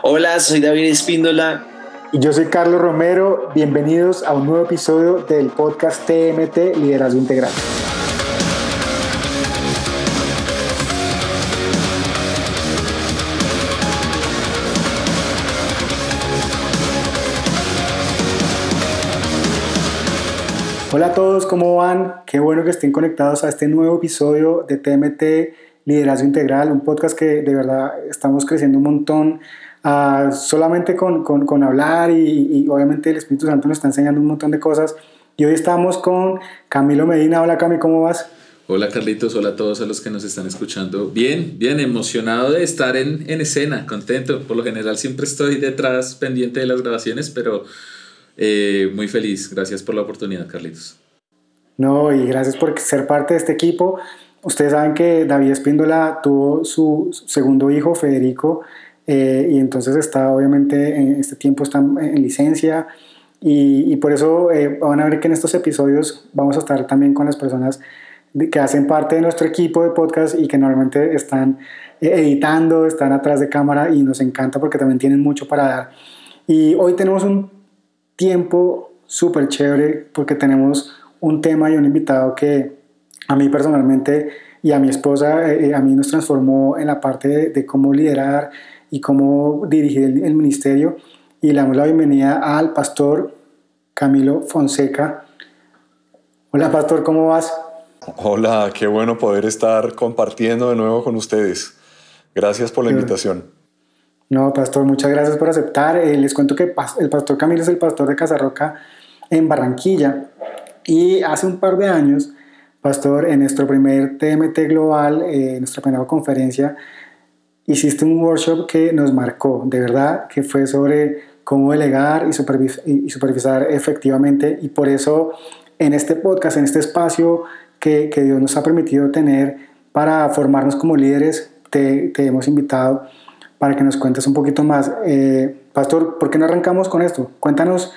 Hola, soy David Espíndola. Y yo soy Carlos Romero. Bienvenidos a un nuevo episodio del podcast TMT Liderazgo Integral. Hola a todos, ¿cómo van? Qué bueno que estén conectados a este nuevo episodio de TMT Liderazgo Integral, un podcast que de verdad estamos creciendo un montón. Uh, solamente con, con, con hablar y, y, obviamente el Espíritu Santo nos está enseñando un montón de cosas. Y hoy estamos con Camilo Medina. Hola Cami, ¿cómo vas? Hola Carlitos, hola a todos a los que nos están escuchando. Bien, bien, emocionado de estar en, en escena, contento. Por lo general siempre estoy detrás, pendiente de las grabaciones, pero eh, muy feliz. Gracias por la oportunidad, Carlitos. No, y gracias por ser parte de este equipo. Ustedes saben que David Espíndola tuvo su segundo hijo, Federico, eh, y entonces está, obviamente, en este tiempo está en licencia. Y, y por eso eh, van a ver que en estos episodios vamos a estar también con las personas que hacen parte de nuestro equipo de podcast y que normalmente están editando, están atrás de cámara y nos encanta porque también tienen mucho para dar. Y hoy tenemos un tiempo súper chévere porque tenemos un tema y un invitado que a mí personalmente y a mi esposa, eh, a mí nos transformó en la parte de, de cómo liderar y cómo dirigir el, el, ministerio. Y le damos la bienvenida al pastor Camilo Fonseca. Hola pastor, ¿cómo vas? Hola, qué bueno poder estar compartiendo de nuevo con ustedes. Gracias por la invitación. No, pastor, muchas gracias por aceptar. Eh, les cuento que el pastor Camilo es el pastor de Casarroca en Barranquilla y hace un par de años, pastor, en nuestro primer TMT Global, eh, nuestra primera conferencia, hiciste un workshop que nos marcó, de verdad, que fue sobre cómo delegar y, supervis y supervisar efectivamente y por eso en este podcast, en este espacio que, que Dios nos ha permitido tener para formarnos como líderes, te, te hemos invitado para que nos cuentes un poquito más. Eh, Pastor, ¿por qué no arrancamos con esto? Cuéntanos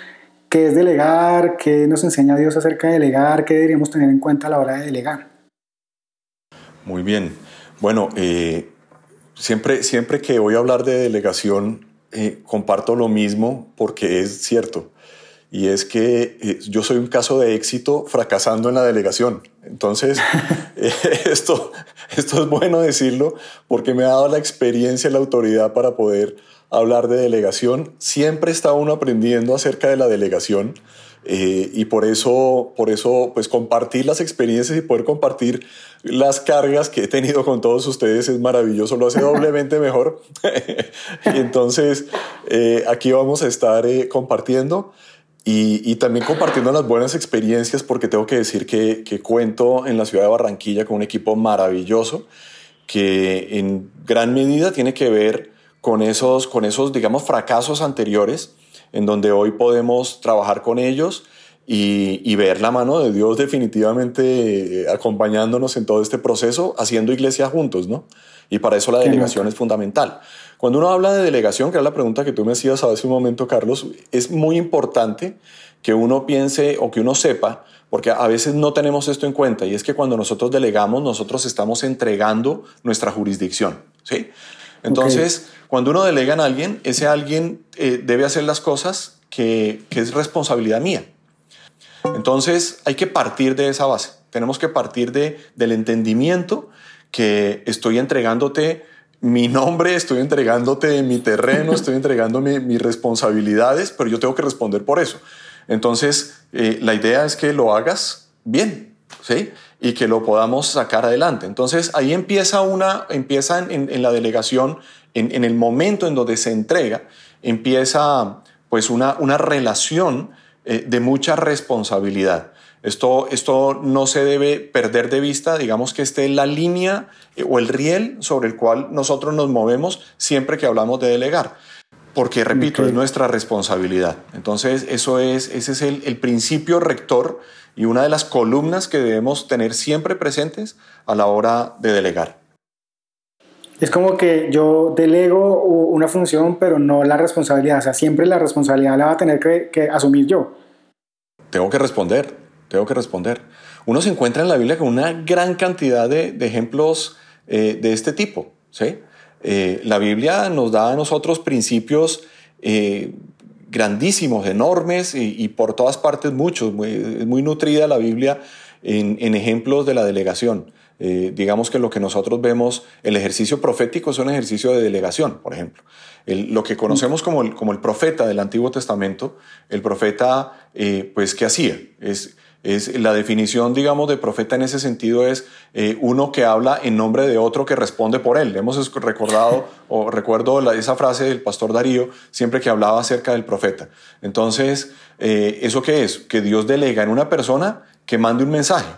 qué es delegar, qué nos enseña Dios acerca de delegar, qué deberíamos tener en cuenta a la hora de delegar. Muy bien. Bueno, eh, siempre, siempre que voy a hablar de delegación, eh, comparto lo mismo porque es cierto y es que eh, yo soy un caso de éxito fracasando en la delegación. Entonces, eh, esto, esto es bueno decirlo porque me ha dado la experiencia y la autoridad para poder hablar de delegación. Siempre está uno aprendiendo acerca de la delegación eh, y por eso, por eso, pues compartir las experiencias y poder compartir las cargas que he tenido con todos ustedes es maravilloso, lo hace doblemente mejor. y entonces, eh, aquí vamos a estar eh, compartiendo. Y, y, también compartiendo las buenas experiencias, porque tengo que decir que, que, cuento en la ciudad de Barranquilla con un equipo maravilloso que en gran medida tiene que ver con esos, con esos digamos, fracasos anteriores, en donde hoy podemos trabajar con ellos y, y ver la mano de Dios definitivamente eh, acompañándonos en todo este proceso, haciendo iglesia juntos, ¿no? Y para eso la delegación es fundamental. Cuando uno habla de delegación, que era la pregunta que tú me hacías hace un momento, Carlos, es muy importante que uno piense o que uno sepa, porque a veces no tenemos esto en cuenta, y es que cuando nosotros delegamos, nosotros estamos entregando nuestra jurisdicción, ¿sí? Entonces, okay. cuando uno delega a alguien, ese alguien eh, debe hacer las cosas que, que es responsabilidad mía. Entonces, hay que partir de esa base. Tenemos que partir de, del entendimiento que estoy entregándote mi nombre, estoy entregándote mi terreno, estoy entregando mis responsabilidades, pero yo tengo que responder por eso. Entonces, eh, la idea es que lo hagas bien, ¿sí? Y que lo podamos sacar adelante. Entonces, ahí empieza una, empieza en, la delegación, en, en, el momento en donde se entrega, empieza pues una, una relación eh, de mucha responsabilidad. Esto, esto no se debe perder de vista, digamos que esté la línea eh, o el riel sobre el cual nosotros nos movemos siempre que hablamos de delegar. Porque, repito, okay. es nuestra responsabilidad. Entonces, eso es, ese es el, el principio rector y una de las columnas que debemos tener siempre presentes a la hora de delegar. Es como que yo delego una función, pero no la responsabilidad. O sea, siempre la responsabilidad la va a tener que, que asumir yo. Tengo que responder, tengo que responder. Uno se encuentra en la Biblia con una gran cantidad de, de ejemplos eh, de este tipo, ¿sí? Eh, la Biblia nos da a nosotros principios eh, grandísimos, enormes y, por todas partes muchos. Muy, es muy nutrida la Biblia en, ejemplos de la delegación. Eh, digamos que lo que nosotros vemos, el ejercicio profético es un ejercicio de delegación, por ejemplo. lo que conocemos como el, como el profeta del Antiguo Testamento, el profeta, pues, ¿qué hacía? Es, es la definición, digamos, de profeta en ese sentido es eh, uno que habla en nombre de otro que responde por él. Hemos recordado o recuerdo esa frase del pastor Darío siempre que hablaba acerca del profeta. Entonces, eh, ¿eso qué es? Que Dios delega en una persona que mande un mensaje.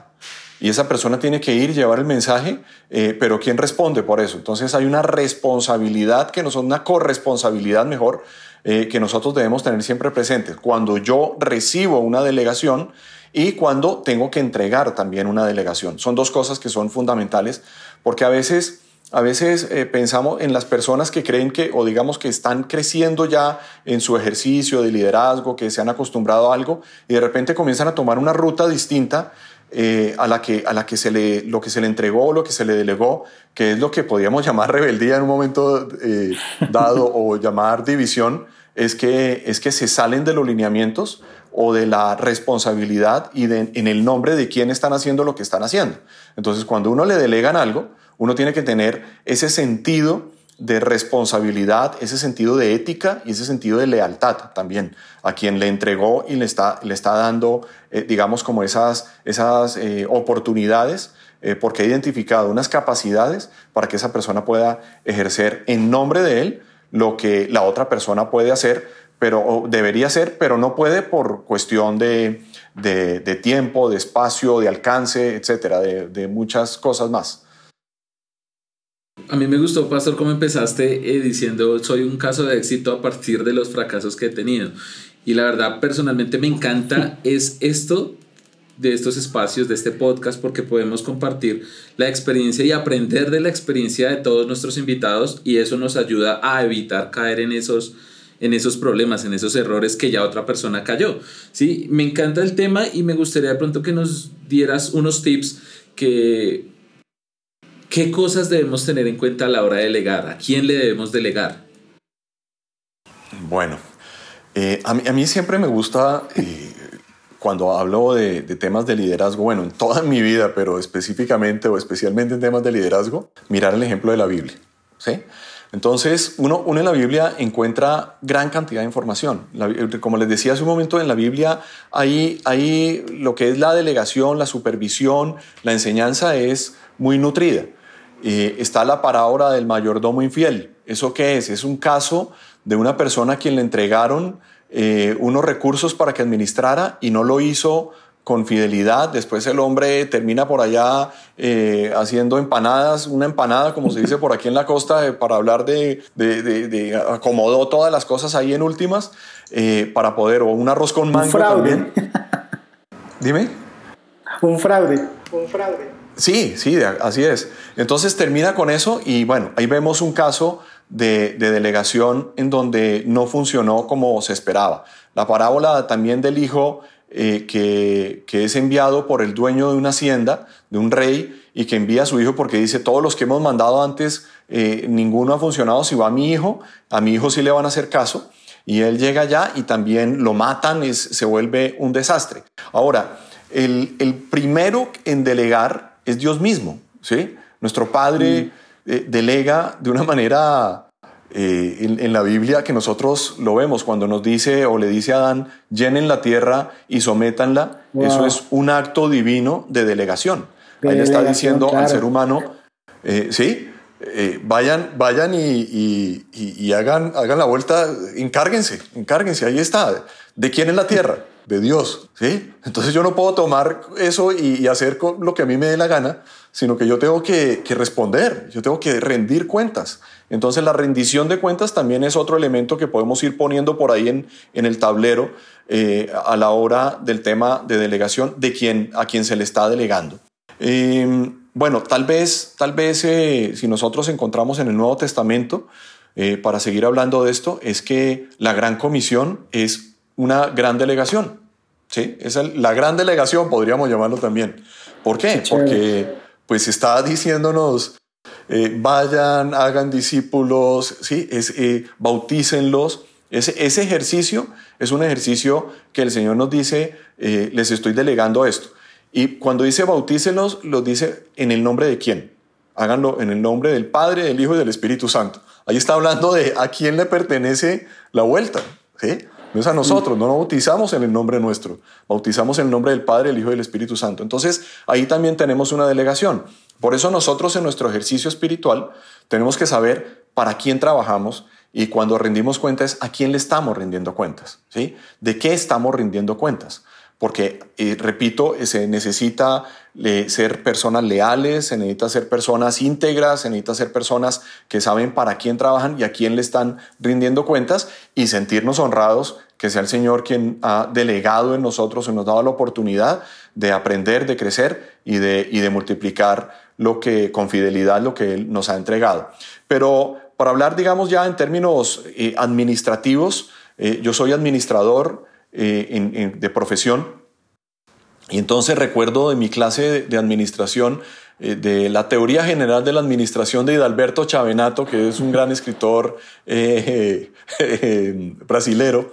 Y esa persona tiene que ir, llevar el mensaje, eh, pero ¿quién responde por eso? Entonces hay una responsabilidad que no son una corresponsabilidad mejor que nosotros debemos tener siempre presentes. Cuando yo recibo una delegación, y cuando tengo que entregar también una delegación. Son dos cosas que son fundamentales porque a veces... A veces eh, pensamos en las personas que creen que, o digamos que están creciendo ya en su ejercicio de liderazgo, que se han acostumbrado a algo, y de repente comienzan a tomar una ruta distinta eh, a la que, a la que se le, lo que se le entregó, lo que se le delegó, que es lo que podríamos llamar rebeldía en un momento eh, dado o llamar división, es que, es que se salen de los lineamientos o de la responsabilidad y en el nombre de quién están haciendo lo que están haciendo. Entonces, cuando uno le delegan algo, uno tiene que tener ese sentido de responsabilidad, ese sentido de ética y ese sentido de lealtad también a quien le entregó y le está, le está dando, eh, digamos, como esas, esas eh, oportunidades, eh, porque ha identificado unas capacidades para que esa persona pueda ejercer en nombre de él lo que la otra persona puede hacer pero debería ser, pero no puede por cuestión de, tiempo, de espacio, de alcance, etcétera, de, muchas cosas más. A mí me gustó, Pastor, cómo empezaste eh, diciendo soy un caso de éxito a partir de los fracasos que he tenido. Y la verdad, personalmente me encanta es esto de estos espacios, de este podcast, porque podemos compartir la experiencia y aprender de la experiencia de todos nuestros invitados y eso nos ayuda a evitar caer en esos en esos problemas, en esos errores que ya otra persona cayó. ¿sí? Me encanta el tema y me gustaría de pronto que nos dieras unos tips que... ¿Qué cosas debemos tener en cuenta a la hora de delegar? ¿A quién le debemos delegar? Bueno, eh, a, mí, siempre me gusta, eh, cuando hablo de, de, temas de liderazgo, bueno, en toda mi vida, pero específicamente o especialmente en temas de liderazgo, mirar el ejemplo de la Biblia. ¿sí? Entonces, uno, en la Biblia encuentra gran cantidad de información. como les decía hace un momento, en la Biblia hay lo que es la delegación, la supervisión, la enseñanza es muy nutrida. Eh, está la parábola del mayordomo infiel. ¿Eso qué es? Es un caso de una persona a quien le entregaron eh, unos recursos para que administrara y no lo hizo con fidelidad. Después el hombre termina por allá eh, haciendo empanadas, una empanada, como se dice por aquí en la costa, eh, para hablar de, de, acomodó todas las cosas ahí en últimas eh, para poder, o un arroz con mango también. Dime. Un fraude. Un fraude. Sí, sí, así es. Entonces termina con eso y bueno, ahí vemos un caso de, de delegación en donde no funcionó como se esperaba. La parábola también del hijo eh, que, es enviado por el dueño de una hacienda, de un rey, y que envía a su hijo porque dice, todos los que hemos mandado antes, eh, ninguno ha funcionado, si va a mi hijo, a mi hijo sí le van a hacer caso. Y él llega allá y también lo matan, es, se vuelve un desastre. Ahora, el, primero en delegar es Dios mismo, ¿sí? Nuestro Padre mm. eh, delega de una manera eh, en, la Biblia que nosotros lo vemos cuando nos dice o le dice a Adán, llenen la tierra y sométanla, eso es un acto divino de delegación. Ahí está diciendo al ser humano, eh, sí, eh, vayan, vayan y, y, hagan, hagan la vuelta, encárguense, encárguense, ahí está. ¿De quién es la tierra? De Dios, ¿sí? Entonces yo no puedo tomar eso y, hacer lo que a mí me dé la gana, sino que yo tengo que, que responder, yo tengo que rendir cuentas. Entonces la rendición de cuentas también es otro elemento que podemos ir poniendo por ahí en, en el tablero eh, a la hora del tema de delegación de quien, a quien se le está delegando. Em, bueno, tal vez, tal vez eh, si nosotros encontramos en el Nuevo Testamento, eh, para seguir hablando de esto, es que la gran comisión es una gran delegación. ¿sí? Es la gran delegación, podríamos llamarlo también. ¿Por qué? Porque pues está diciéndonos eh, vayan, hagan discípulos, ¿sí? Es, bautícenlos. Ese, ese ejercicio es un ejercicio que el Señor nos dice, les estoy delegando esto. Y cuando dice bautícenlos, lo dice en el nombre de quién. Háganlo en el nombre del Padre, del Hijo y del Espíritu Santo. Ahí está hablando de a quién le pertenece la vuelta. ¿sí? No es a nosotros, no nos bautizamos en el nombre nuestro, bautizamos en el nombre del Padre, el Hijo y del Espíritu Santo. Entonces, ahí también tenemos una delegación. Por eso nosotros en nuestro ejercicio espiritual tenemos que saber para quién trabajamos y cuando rendimos cuentas, a quién le estamos rindiendo cuentas, ¿sí? ¿De qué estamos rindiendo cuentas? Porque, eh, repito, se necesita eh, ser personas leales, se necesita ser personas íntegras, se necesita ser personas que saben para quién trabajan y a quién le están rindiendo cuentas y sentirnos honrados que sea el Señor quien ha delegado en nosotros y nos dado la oportunidad de aprender, de crecer y de, y de multiplicar lo que, con fidelidad lo que Él nos ha entregado. Pero para hablar, digamos, ya en términos eh, administrativos, eh, yo soy administrador eh, de profesión y entonces recuerdo de mi clase de, administración de la teoría general de la administración de Hidalberto Chavenato, que es un gran escritor brasilero,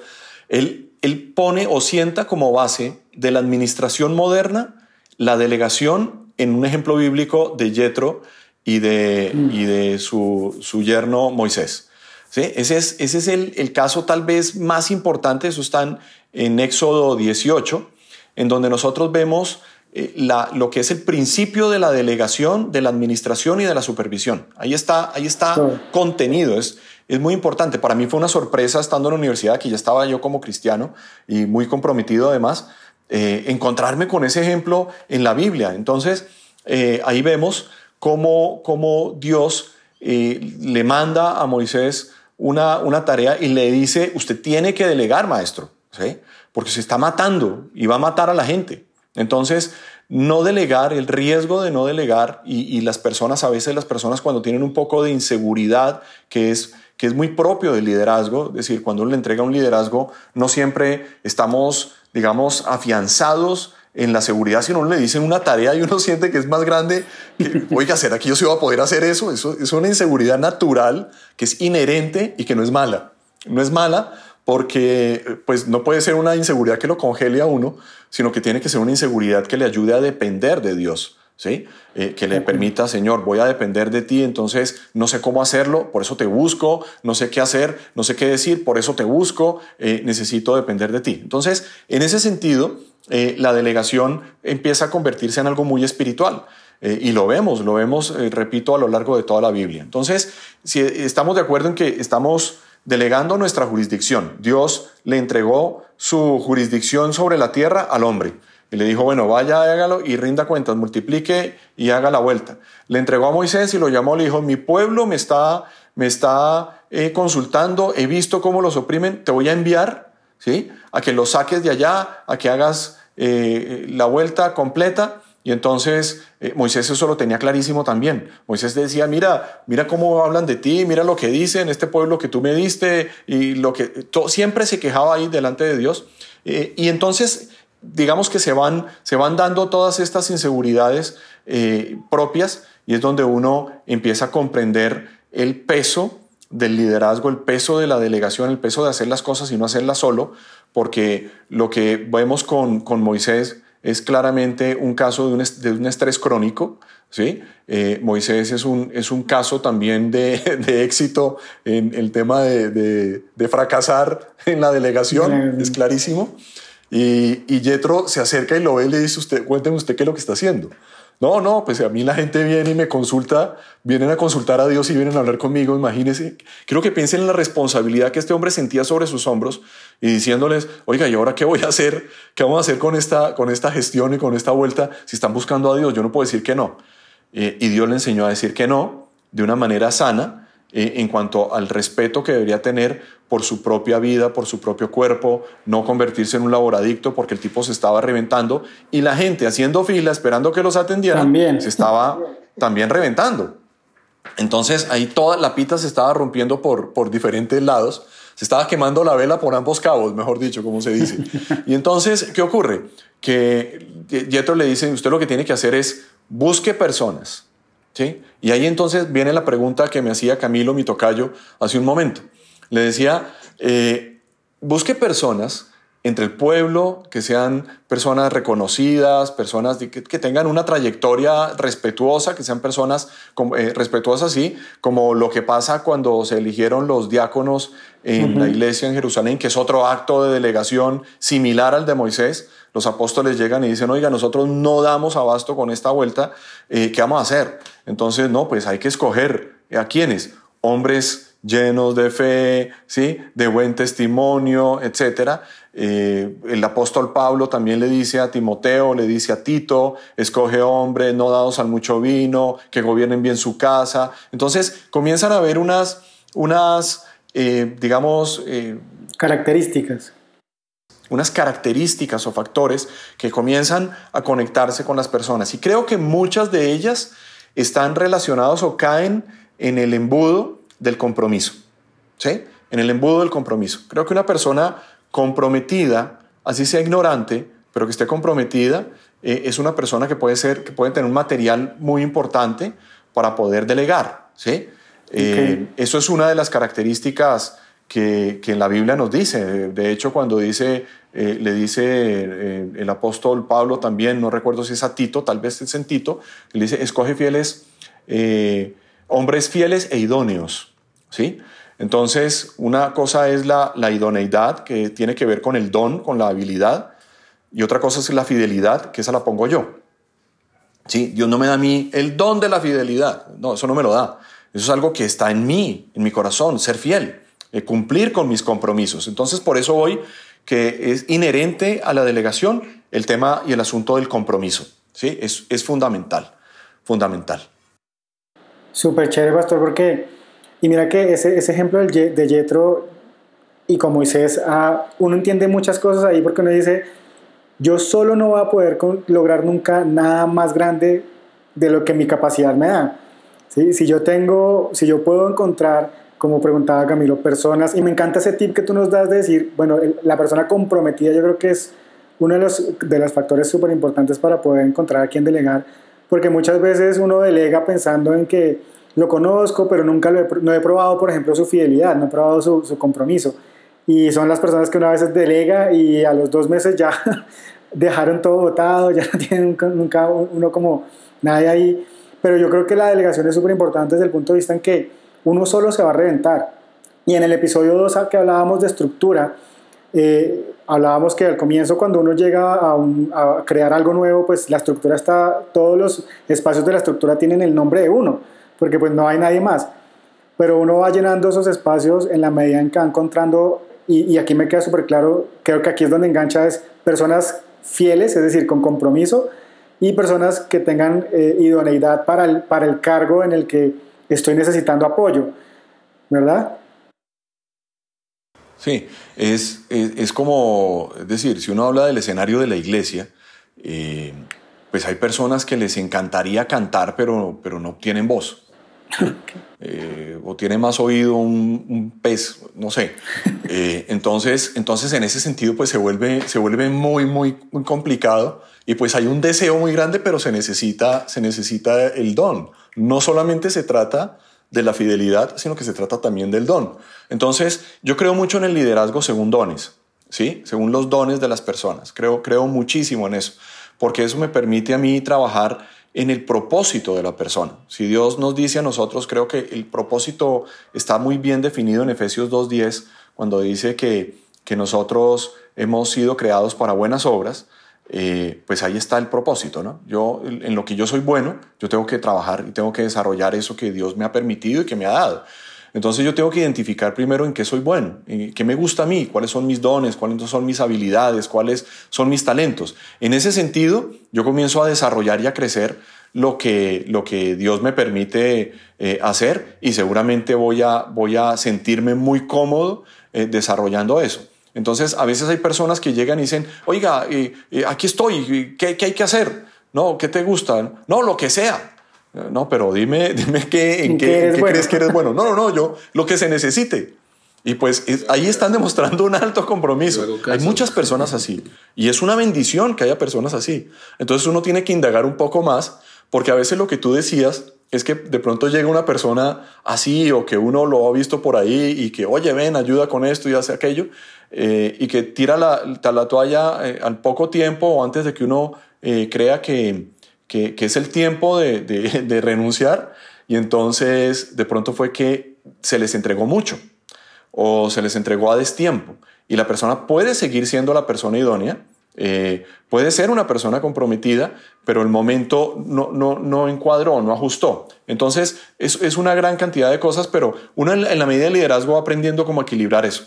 él, él pone o sienta como base de la administración moderna la delegación en un ejemplo bíblico de Yetro y de, mm. y de su, su, yerno Moisés. ¿Sí? Ese es, ese es el, el, caso tal vez más importante, eso está en, Éxodo 18, en donde nosotros vemos eh, la, lo que es el principio de la delegación, de la administración y de la supervisión. Ahí está, ahí está contenido, es, es muy importante. Para mí fue una sorpresa estando en la universidad, que ya estaba yo como cristiano y muy comprometido además, eh, encontrarme con ese ejemplo en la Biblia. Entonces, eh, ahí vemos cómo, cómo Dios le manda a Moisés una, una, tarea y le dice, usted tiene que delegar, maestro, ¿sí? porque se está matando y va a matar a la gente. Entonces, no delegar, el riesgo de no delegar y, las personas, a veces las personas cuando tienen un poco de inseguridad, que es que es muy propio del liderazgo, es decir, cuando uno le entrega un liderazgo, no siempre estamos, digamos, afianzados en la seguridad, si uno le dicen una tarea y uno siente que es más grande, que, oiga, ¿será que yo sí voy a poder hacer eso? Eso es una inseguridad natural que es inherente y que no es mala. No es mala porque pues no puede ser una inseguridad que lo congele a uno, sino que tiene que ser una inseguridad que le ayude a depender de Dios. ¿sí? Eh, que le permita, Señor, voy a depender de ti, entonces no sé cómo hacerlo, por eso te busco, no sé qué hacer, no sé qué decir, por eso te busco, eh, necesito depender de ti. Entonces, en ese sentido, eh, la delegación empieza a convertirse en algo muy espiritual. y lo vemos, lo vemos, repito, a lo largo de toda la Biblia. Entonces, si estamos de acuerdo en que estamos delegando nuestra jurisdicción, Dios le entregó su jurisdicción sobre la tierra al hombre. Y le dijo, bueno, vaya, hágalo y rinda cuentas, multiplique y haga la vuelta. Le entregó a Moisés y lo llamó, le dijo, mi pueblo me está, me está eh, consultando, he visto cómo los oprimen, te voy a enviar, ¿sí? A que los saques de allá, a que hagas eh, la vuelta completa. Y entonces eh, Moisés eso lo tenía clarísimo también. Moisés decía, mira, mira cómo hablan de ti, mira lo que dicen, este pueblo que tú me diste, y lo que siempre se quejaba ahí delante de Dios. y entonces digamos que se van, se van dando todas estas inseguridades eh, propias y es donde uno empieza a comprender el peso del liderazgo, el peso de la delegación, el peso de hacer las cosas y no hacerlas solo, porque lo que vemos con, con Moisés es claramente un caso de un, de un estrés crónico. ¿sí? Eh, Moisés es un, es un caso también de, de éxito en el tema de, de, fracasar en la delegación, es clarísimo. Y, y Yetro se acerca y lo ve y le dice, usted, cuénteme usted qué es lo que está haciendo. No, no, pues a mí la gente viene y me consulta, vienen a consultar a Dios y vienen a hablar conmigo, imagínense. Quiero que piensen en la responsabilidad que este hombre sentía sobre sus hombros y diciéndoles, oiga, ¿y ahora qué voy a hacer? ¿Qué vamos a hacer con esta, con esta gestión y con esta vuelta? Si están buscando a Dios, yo no puedo decir que no. Eh, y Dios le enseñó a decir que no de una manera sana eh, en cuanto al respeto que debería tener por su propia vida, por su propio cuerpo, no convertirse en un laboradicto porque el tipo se estaba reventando y la gente haciendo fila esperando que los atendieran se estaba también reventando. Entonces ahí toda la pita se estaba rompiendo por, por diferentes lados, se estaba quemando la vela por ambos cabos, mejor dicho, como se dice. Y entonces, ¿qué ocurre? Que Yetro le dice, usted lo que tiene que hacer es busque personas Y ahí entonces viene la pregunta que me hacía Camilo, mi tocayo, hace un momento. Le decía, eh, busque personas entre el pueblo, que sean personas reconocidas, personas que, tengan una trayectoria respetuosa, que sean personas eh, respetuosas, sí, como lo que pasa cuando se eligieron los diáconos en la iglesia en Jerusalén, que es otro acto de delegación similar al de Moisés. Los apóstoles llegan y dicen, oiga, nosotros no damos abasto con esta vuelta, eh, ¿qué vamos a hacer? Entonces, no, pues hay que escoger a quiénes, hombres llenos de fe, ¿sí? de buen testimonio, etc. Eh, el apóstol Pablo también le dice a Timoteo, le dice a Tito, escoge hombres no dados al mucho vino, que gobiernen bien su casa. Entonces comienzan a haber unas, unas eh, digamos... Eh, características. Unas características o factores que comienzan a conectarse con las personas. Y creo que muchas de ellas están relacionados o caen en el embudo del compromiso. ¿sí? En el embudo del compromiso. Creo que una persona comprometida, así sea ignorante, pero que esté comprometida, eh, es una persona que puede, ser, que puede tener un material muy importante para poder delegar. ¿sí? Eh, eso es una de las características que, que, en la Biblia nos dice. De hecho, cuando dice, eh, le dice el apóstol Pablo también, no recuerdo si es a Tito, tal vez es en Tito, le dice, escoge fieles, hombres fieles e idóneos. ¿Sí? Entonces, una cosa es la, idoneidad, que tiene que ver con el don, con la habilidad, y otra cosa es la fidelidad, que esa la pongo yo. ¿Sí? Dios no me da a mí el don de la fidelidad, no, eso no me lo da. Eso es algo que está en mí, en mi corazón, ser fiel, eh, cumplir con mis compromisos. Entonces, por eso hoy que es inherente a la delegación el tema y el asunto del compromiso. ¿sí? Es, es fundamental, fundamental. Súper chévere, pastor, porque y mira que ese, ese ejemplo de Yetro y con Moisés, ah, uno entiende muchas cosas ahí porque uno dice, yo solo no voy a poder lograr nunca nada más grande de lo que mi capacidad me da. ¿Sí? Si yo tengo, si yo puedo encontrar, como preguntaba Camilo, personas, y me encanta ese tip que tú nos das de decir, bueno, la persona comprometida yo creo que es uno de los, de los factores súper importantes para poder encontrar a quien delegar, porque muchas veces uno delega pensando en que lo conozco, pero nunca lo he, no he probado, por ejemplo, su fidelidad, no he probado su, su compromiso. Y son las personas que una vez delega y a los dos meses ya dejaron todo votado, ya no tienen nunca uno como nadie ahí. Pero yo creo que la delegación es súper importante desde el punto de vista en que uno solo se va a reventar. Y en el episodio 2 que hablábamos de estructura, eh, hablábamos que al comienzo cuando uno llega a, a, crear algo nuevo, pues la estructura está, todos los espacios de la estructura tienen el nombre de uno porque pues no hay nadie más. Pero uno va llenando esos espacios en la medida en que va encontrando, y, aquí me queda súper claro, creo que aquí es donde engancha es personas fieles, es decir, con compromiso, y personas que tengan eh, idoneidad para el, para el cargo en el que estoy necesitando apoyo, ¿verdad? Sí, es, es, como, es decir, si uno habla del escenario de la iglesia, eh, pues hay personas que les encantaría cantar, pero, pero no tienen voz. Eh, o tiene más oído un, pez, no sé. Eh, entonces, entonces, en ese sentido, pues se vuelve, se vuelve muy, muy, muy complicado y pues hay un deseo muy grande, pero se necesita, se necesita el don. No solamente se trata de la fidelidad, sino que se trata también del don. Entonces, yo creo mucho en el liderazgo según dones, ¿sí? Según los dones de las personas. Creo, creo muchísimo en eso, porque eso me permite a mí trabajar en el propósito de la persona. Si Dios nos dice a nosotros, creo que el propósito está muy bien definido en Efesios 2.10, cuando dice que, que nosotros hemos sido creados para buenas obras, eh, pues ahí está el propósito, ¿no? Yo, en lo que yo soy bueno, yo tengo que trabajar y tengo que desarrollar eso que Dios me ha permitido y que me ha dado. Entonces yo tengo que identificar primero en qué soy bueno, en qué me gusta a mí, cuáles son mis dones, cuáles son mis habilidades, cuáles son mis talentos. En ese sentido, yo comienzo a desarrollar y a crecer lo que, lo que Dios me permite eh, hacer y seguramente voy a, voy a sentirme muy cómodo eh, desarrollando eso. Entonces, a veces hay personas que llegan y dicen, oiga, eh, aquí estoy, ¿qué, ¿qué, hay que hacer? No, ¿qué te gusta? No, lo que sea. No, pero dime, dime qué, en qué, crees que eres bueno. No, no, no, yo lo que se necesite. Y pues ahí están demostrando un alto compromiso. Hay muchas personas así. Y es una bendición que haya personas así. Entonces uno tiene que indagar un poco más, porque a veces lo que tú decías es que de pronto llega una persona así o que uno lo ha visto por ahí y que, oye, ven, ayuda con esto y hace aquello, eh, y que tira la, la toalla eh, al poco tiempo o antes de que uno eh, crea que, que, que, es el tiempo de, de, de renunciar, y entonces de pronto fue que se les entregó mucho o se les entregó a destiempo y la persona puede seguir siendo la persona idónea, eh, puede ser una persona comprometida, pero el momento no, no, no encuadró, no ajustó. Entonces es, es, una gran cantidad de cosas, pero uno en, en la medida de liderazgo va aprendiendo cómo equilibrar eso.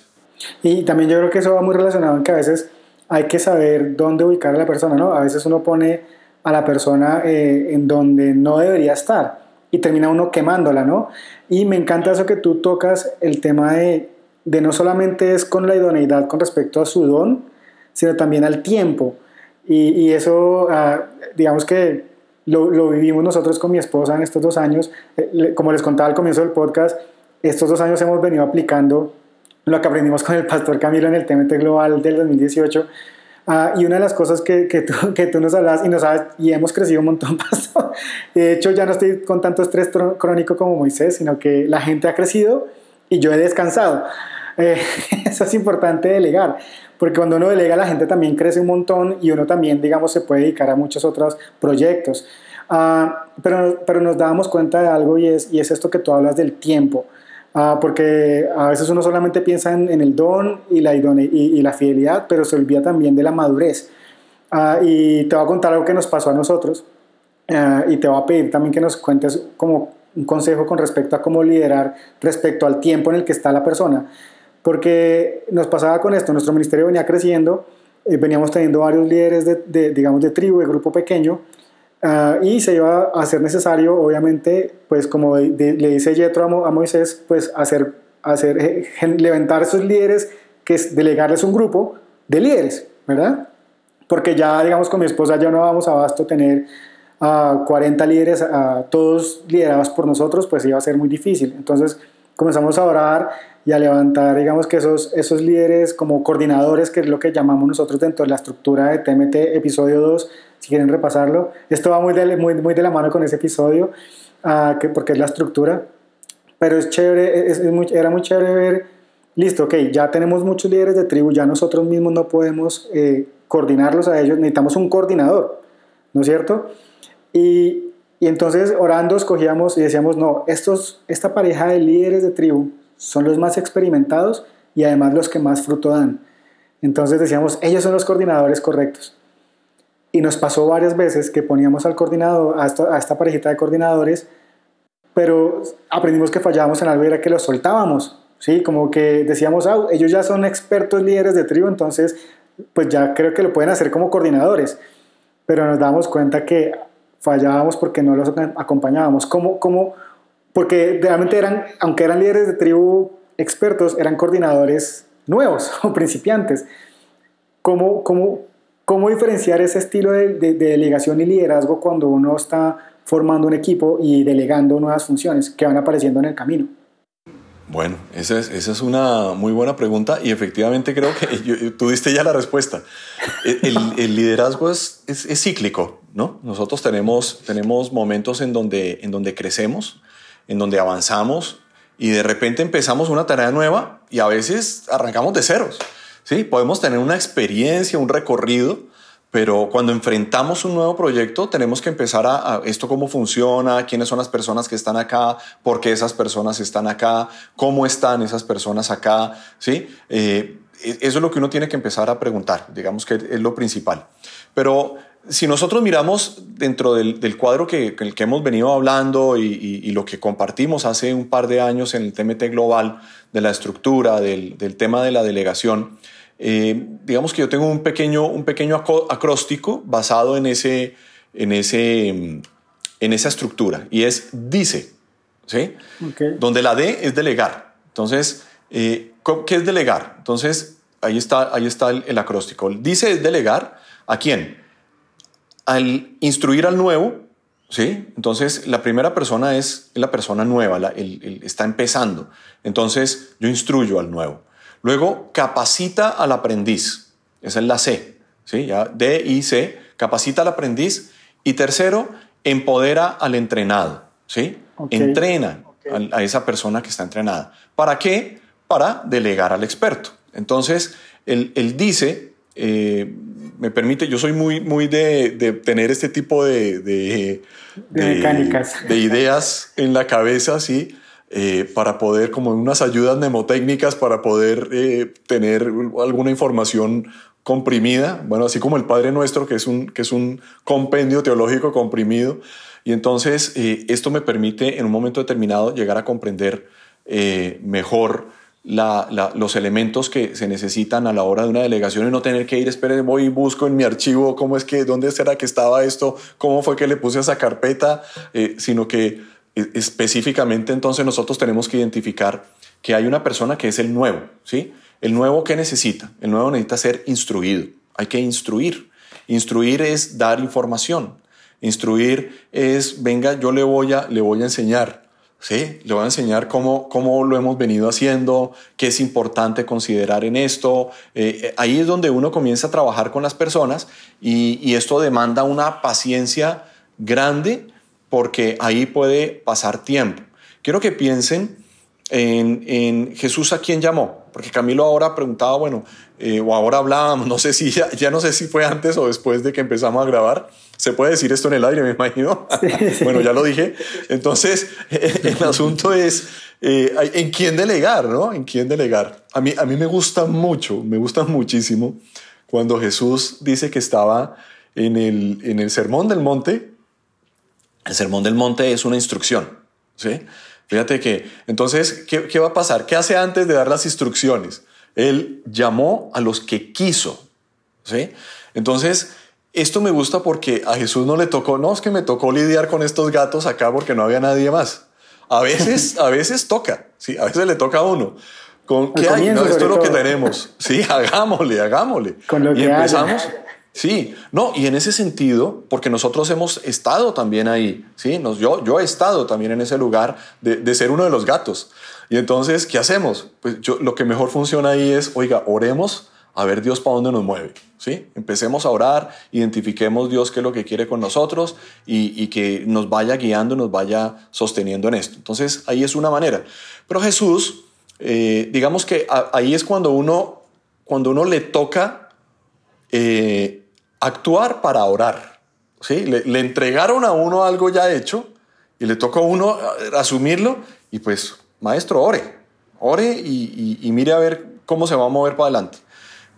Y también yo creo que eso va muy relacionado en que a veces hay que saber dónde ubicar a la persona, ¿no? A veces uno pone a la persona eh, en donde no debería estar y termina uno quemándola, ¿no? Y me encanta eso que tú tocas, el tema de, de no solamente es con la idoneidad con respecto a su don, sino también al tiempo. Y, y eso, uh, digamos que lo, lo, vivimos nosotros con mi esposa en estos dos años. Eh, como les contaba al comienzo del podcast, estos dos años hemos venido aplicando lo que aprendimos con el pastor Camilo en el TMT Global del 2018. Uh, y una de las cosas que, que, tú, que tú nos hablas y nos sabes, y hemos crecido un montón, pastor. De hecho, ya no estoy con tanto estrés crónico como Moisés, sino que la gente ha crecido y yo he descansado. Eh, eso es importante delegar, porque cuando uno delega la gente también crece un montón y uno también, digamos, se puede dedicar a muchos otros proyectos. Uh, pero, pero nos dábamos cuenta de algo y es, y es esto que tú hablas del tiempo. Uh, porque a veces uno solamente piensa en, en el don y la, idone y, y, la fidelidad, pero se olvida también de la madurez. Uh, y te voy a contar algo que nos pasó a nosotros y te voy a pedir también que nos cuentes como un consejo con respecto a cómo liderar respecto al tiempo en el que está la persona. Porque nos pasaba con esto, nuestro ministerio venía creciendo, eh, veníamos teniendo varios líderes de, de, digamos, de tribu, de grupo pequeño, uh, y se iba a hacer necesario, obviamente, pues como de, de, le dice Yetro a, a, Moisés, pues hacer, hacer eh, levantar esos líderes, que es delegarles un grupo de líderes, ¿verdad? Porque ya, digamos, con mi esposa ya no vamos a abasto tener a uh, 40 líderes, uh, todos liderados por nosotros, pues iba a ser muy difícil. Entonces comenzamos a orar y a levantar, digamos que esos, esos líderes como coordinadores, que es lo que llamamos nosotros dentro de la estructura de TMT episodio 2, si quieren repasarlo. Esto va muy de, muy, muy de la mano con ese episodio, uh, que, porque es la estructura, pero es chévere, es, es muy, era muy chévere ver, listo, ok, ya tenemos muchos líderes de tribu, ya nosotros mismos no podemos eh, coordinarlos a ellos, necesitamos un coordinador, ¿no es cierto? Y, entonces orando escogíamos y decíamos, no, esta pareja de líderes de tribu, son los más experimentados y además los que más fruto dan. Entonces decíamos, ellos son los coordinadores correctos. Y nos pasó varias veces que poníamos al coordinador, a esta, a parejita de coordinadores, pero aprendimos que fallábamos en algo y era que los soltábamos. ¿sí? Como que decíamos, ah, ellos ya son expertos líderes de tribu, entonces pues ya creo que lo pueden hacer como coordinadores. Pero nos damos cuenta que fallábamos porque no los acompañábamos. ¿Cómo, cómo, porque realmente eran, aunque eran líderes de tribu expertos, eran coordinadores nuevos o principiantes. ¿Cómo, cómo, cómo diferenciar ese estilo de, de, de, delegación y liderazgo cuando uno está formando un equipo y delegando nuevas funciones que van apareciendo en el camino? Bueno, esa es, esa es una muy buena pregunta y efectivamente creo que yo, tú diste ya la respuesta. El, el liderazgo es, es, es, cíclico, ¿no? Nosotros tenemos, tenemos momentos en donde, en donde crecemos, en donde avanzamos y de repente empezamos una tarea nueva y a veces arrancamos de ceros. ¿Sí? Podemos tener una experiencia, un recorrido, pero cuando enfrentamos un nuevo proyecto tenemos que empezar a, a, esto cómo funciona, quiénes son las personas que están acá, por qué esas personas están acá, cómo están esas personas acá, ¿sí? Eh, eso es lo que uno tiene que empezar a preguntar, digamos que es lo principal. Pero si nosotros miramos dentro del, del cuadro que, que, que, hemos venido hablando y, y, y, lo que compartimos hace un par de años en el TMT global, de la estructura, del, del tema de la delegación, eh, digamos que yo tengo un pequeño, un pequeño acróstico basado en, ese, en, ese, en esa estructura y es dice, ¿sí? Okay. Donde la D es delegar. Entonces, eh, ¿qué es delegar? Entonces, ahí está, ahí está el, el acróstico. Dice es delegar a quién? al instruir al nuevo, ¿sí? Entonces, la primera persona es la persona nueva, la, el, el, está empezando. Entonces, yo instruyo al nuevo. Luego, capacita al aprendiz. Esa es la C, ¿sí? Ya D y C, capacita al aprendiz. Y tercero, empodera al entrenado. ¿sí? Entrena a, esa persona que está entrenada. ¿Para qué? Para delegar al experto. Entonces, él, dice, eh, me permite, yo soy muy, muy de, tener este tipo de, de, mecánicas. de ideas en la cabeza, ¿sí? Eh, para poder, como unas ayudas mnemotécnicas, para poder eh, tener alguna información comprimida, bueno, así como el Padre Nuestro, que es un, que es un compendio teológico comprimido. Y entonces eh, esto me permite en un momento determinado llegar a comprender mejor los elementos que se necesitan a la hora de una delegación y no tener que ir, espere, voy y busco en mi archivo cómo es que, dónde será que estaba esto, cómo fue que le puse esa carpeta, sino que específicamente entonces nosotros tenemos que identificar que hay una persona que es el nuevo, ¿sí? El nuevo que necesita, el nuevo necesita ser instruido, hay que instruir. Instruir es dar información. Instruir es, venga, yo le voy a, le voy a enseñar, ¿sí? Le voy a enseñar cómo, cómo lo hemos venido haciendo, qué es importante considerar en esto. Eh, eh, ahí es donde uno comienza a trabajar con las personas y, y esto demanda una paciencia grande porque ahí puede pasar tiempo. Quiero que piensen en, Jesús a quién llamó, porque Camilo ahora preguntaba, bueno, eh, o ahora hablábamos, no sé si ya, no sé si fue antes o después de que empezamos a grabar. Se puede decir esto en el aire, me imagino. bueno, ya lo dije. Entonces, el asunto es eh, en quién delegar, ¿no? En quién delegar. A mí, a mí me gusta mucho, me gusta muchísimo cuando Jesús dice que estaba en el, en el sermón del monte el sermón del monte es una instrucción. ¿sí? Fíjate que, entonces, ¿qué, va a pasar? ¿Qué hace antes de dar las instrucciones? Él llamó a los que quiso. ¿sí? Entonces, esto me gusta porque a Jesús no le tocó, no es que me tocó lidiar con estos gatos acá porque no había nadie más. A veces, a veces toca, sí, a veces le toca a uno. ¿Con qué hay? esto es lo que tenemos. Sí, hagámosle, hagámosle. Con lo y empezamos. Sí, no, y en ese sentido, porque nosotros hemos estado también ahí, ¿sí? Nos, yo, yo he estado también en ese lugar de, ser uno de los gatos. Y entonces, ¿qué hacemos? Pues yo, lo que mejor funciona ahí es, oiga, oremos a ver Dios para dónde nos mueve, ¿sí? Empecemos a orar, identifiquemos Dios qué es lo que quiere con nosotros y, que nos vaya guiando, nos vaya sosteniendo en esto. Entonces, ahí es una manera. Pero Jesús, eh, digamos que ahí es cuando uno, cuando uno le toca... Eh, actuar para orar. ¿sí? Le, entregaron a uno algo ya hecho y le toca a uno asumirlo y pues, maestro, ore, ore y, mire a ver cómo se va a mover para adelante.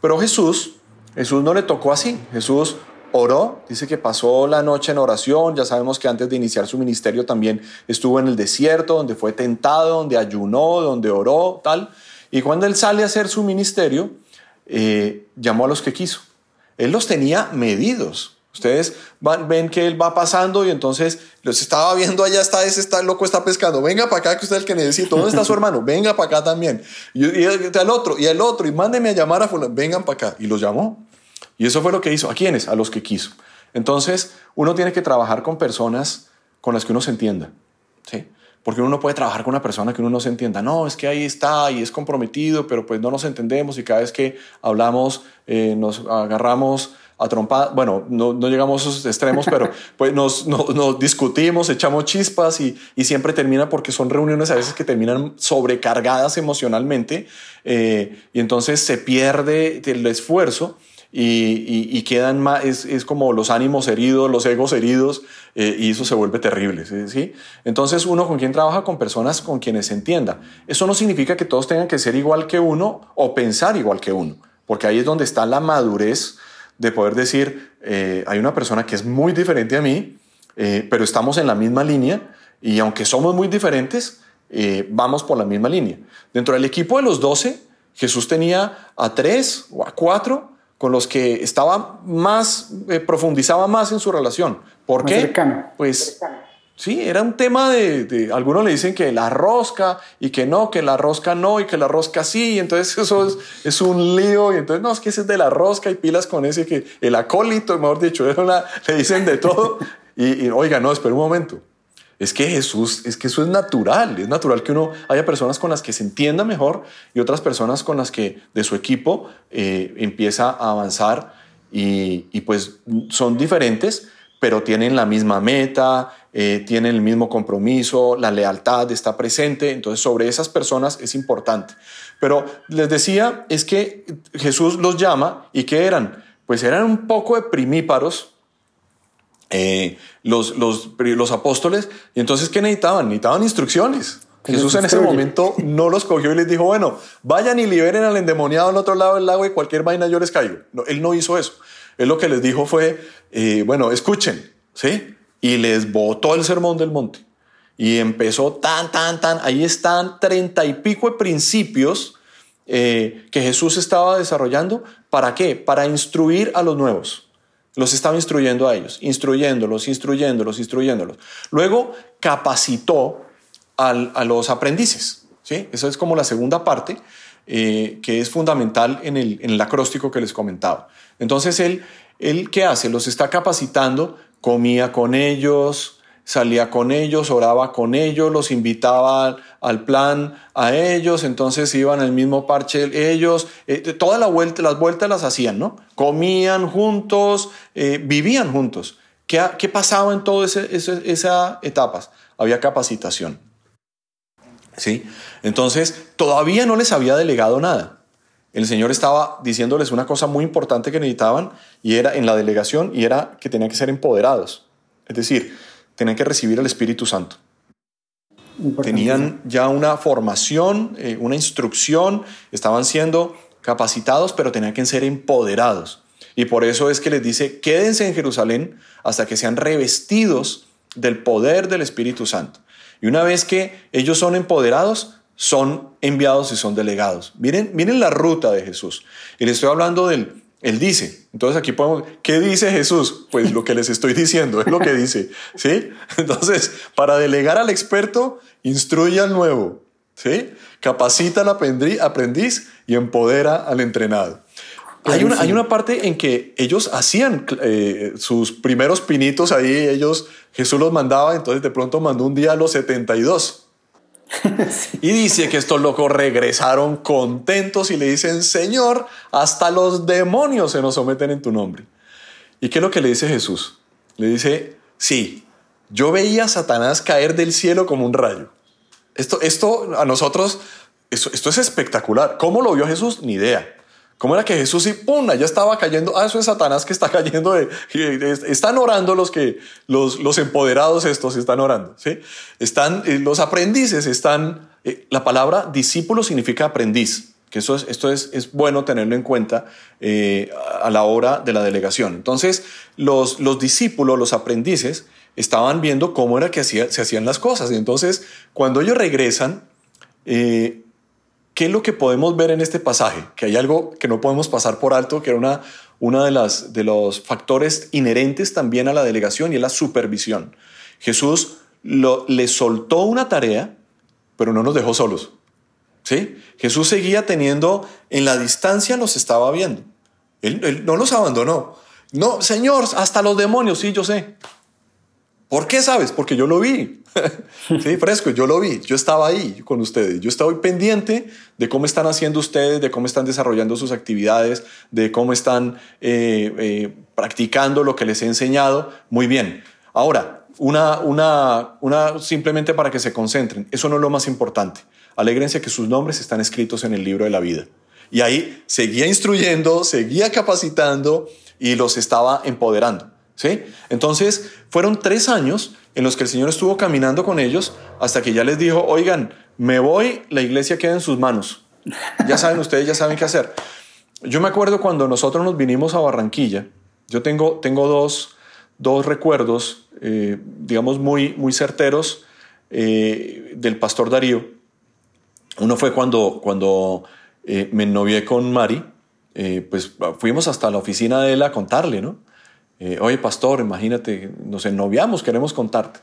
Pero Jesús, Jesús no le tocó así. Jesús oró, dice que pasó la noche en oración, ya sabemos que antes de iniciar su ministerio también estuvo en el desierto, donde fue tentado, donde ayunó, donde oró, tal. Y cuando él sale a hacer su ministerio, eh, llamó a los que quiso. Él los tenía medidos. Ustedes ven que él va pasando y entonces los estaba viendo allá, está ese está loco, está pescando. Venga para acá que usted es el que necesita. ¿Dónde está su hermano? Venga para acá también. Y, y, al otro, y al otro, y mándeme a llamar a fulano. Vengan para acá. Y los llamó. Y eso fue lo que hizo. ¿A quiénes? A los que quiso. Entonces, uno tiene que trabajar con personas con las que uno se entienda. ¿sí? Porque uno no puede trabajar con una persona que uno no se entienda. No, es que ahí está y es comprometido, pero pues no nos entendemos y cada vez que hablamos eh, nos agarramos a trompar. Bueno, no, no, llegamos a esos extremos, pero pues nos, nos, discutimos, echamos chispas y, y, siempre termina porque son reuniones a veces que terminan sobrecargadas emocionalmente eh, y entonces se pierde el esfuerzo y, quedan más, es, como los ánimos heridos, los egos heridos, eh, y eso se vuelve terrible. ¿sí? Entonces uno con quien trabaja con personas con quienes se entienda. Eso no significa que todos tengan que ser igual que uno o pensar igual que uno, porque ahí es donde está la madurez de poder decir, eh, hay una persona que es muy diferente a mí, eh, pero estamos en la misma línea y aunque somos muy diferentes, vamos por la misma línea. Dentro del equipo de los 12, Jesús tenía a tres o a cuatro con los que estaba más, eh, profundizaba más en su relación. ¿Por qué? Pues sí, era un tema de, algunos le dicen que la rosca y que no, que la rosca no y que la rosca sí, y entonces eso es, es un lío, y entonces no, es que ese es de la rosca y pilas con ese que el acólito, mejor dicho, le dicen de todo. y, y oiga, no, espera un momento. Es que Jesús, es que eso es natural, es natural que uno haya personas con las que se entienda mejor y otras personas con las que de su equipo eh, empieza a avanzar y, pues son diferentes, pero tienen la misma meta, eh, tienen el mismo compromiso, la lealtad está presente, entonces sobre esas personas es importante. Pero les decía, es que Jesús los llama y ¿qué eran? Pues eran un poco de primíparos, eh, los, los, los apóstoles, y entonces ¿qué necesitaban? Necesitaban instrucciones. Jesús en ese momento no los cogió y les dijo, bueno, vayan y liberen al endemoniado al otro lado del lago y cualquier vaina yo les caigo. No, él no hizo eso. Él lo que les dijo fue, eh, bueno, escuchen, ¿sí? Y les botó el sermón del monte. Y empezó tan, tan, tan, ahí están treinta y pico de principios eh, que Jesús estaba desarrollando. ¿Para qué? Para instruir a los nuevos. Los estaba instruyendo a ellos, instruyéndolos, instruyéndolos, instruyéndolos. Luego capacitó a los aprendices. ¿sí? Esa es como la segunda parte eh, que es fundamental en el, en el, acróstico que les comentaba. Entonces, él, él, ¿qué hace? Los está capacitando, comía con ellos, salía con ellos, oraba con ellos, los invitaba al plan a ellos, entonces iban al mismo parche ellos, eh, la vuelta, las vueltas las hacían, ¿no? Comían juntos, eh, vivían juntos. ¿Qué, ¿Qué, pasaba en todas esas etapas? Había capacitación. ¿Sí? Entonces, todavía no les había delegado nada. El Señor estaba diciéndoles una cosa muy importante que necesitaban y era en la delegación y era que tenían que ser empoderados. Es decir, tenían que recibir el Espíritu Santo. Tenían ya una formación, eh, una instrucción, estaban siendo capacitados, pero tenían que ser empoderados. Y por eso es que les dice, quédense en Jerusalén hasta que sean revestidos del poder del Espíritu Santo. Y una vez que ellos son empoderados, son enviados y son delegados. Miren, miren la ruta de Jesús. Y les estoy hablando del, él dice. Entonces aquí podemos, ¿qué dice Jesús? Pues lo que les estoy diciendo es lo que dice, ¿sí? Entonces, para delegar al experto, instruye al nuevo, ¿sí? Capacita al aprendiz y empodera al entrenado. Hay una, hay una, parte en que ellos hacían eh, sus primeros pinitos ahí, ellos, Jesús los mandaba, entonces de pronto mandó un día a los 72. Y dice que estos locos regresaron contentos y le dicen, Señor, hasta los demonios se nos someten en tu nombre. ¿Y qué es lo que le dice Jesús? Le dice, sí, yo veía a Satanás caer del cielo como un rayo. Esto, esto a nosotros, esto, esto es espectacular. ¿Cómo lo vio Jesús? Ni idea. ¿Cómo era que Jesús y pum, ya estaba cayendo? Ah, eso es Satanás que está cayendo. De, están orando los que los, los empoderados estos están orando, ¿sí? Están eh, los aprendices están eh, la palabra discípulo significa aprendiz, que eso es, esto es, es bueno tenerlo en cuenta eh, a la hora de la delegación. Entonces, los, los discípulos, los aprendices, estaban viendo cómo era que se hacían las cosas. Y entonces, cuando ellos regresan, ¿Qué es lo que podemos ver en este pasaje? Que hay algo que no podemos pasar por alto, que era una, una de, las, de los factores inherentes también a la delegación y es la supervisión. Jesús le soltó una tarea, pero no nos dejó solos. ¿Sí? Jesús seguía teniendo, en la distancia los estaba viendo. Él, él no los abandonó. No, Señor, hasta los demonios, sí, yo sé. ¿Por qué sabes? Porque yo lo vi. sí, fresco, yo lo vi. Yo estaba ahí con ustedes. Yo estaba pendiente de cómo están haciendo ustedes, de cómo están desarrollando sus actividades, de cómo están eh, eh, practicando lo que les he enseñado. Muy bien. Ahora, una, una, una simplemente para que se concentren. Eso no es lo más importante. Alégrense que sus nombres están escritos en el libro de la vida. Y ahí seguía instruyendo, seguía capacitando y los estaba empoderando. ¿Sí? Entonces, fueron tres años en los que el Señor estuvo caminando con ellos hasta que ya les dijo, oigan, me voy, la iglesia queda en sus manos. Ya saben ustedes, ya saben qué hacer. Yo me acuerdo cuando nosotros nos vinimos a Barranquilla, yo tengo, tengo dos, dos recuerdos, eh, digamos, muy, muy certeros eh, del pastor Darío. Uno fue cuando, cuando eh, me novié con Mari, pues fuimos hasta la oficina de él a contarle, ¿no? Eh, oye, pastor, imagínate, nos ennoviamos, queremos contarte.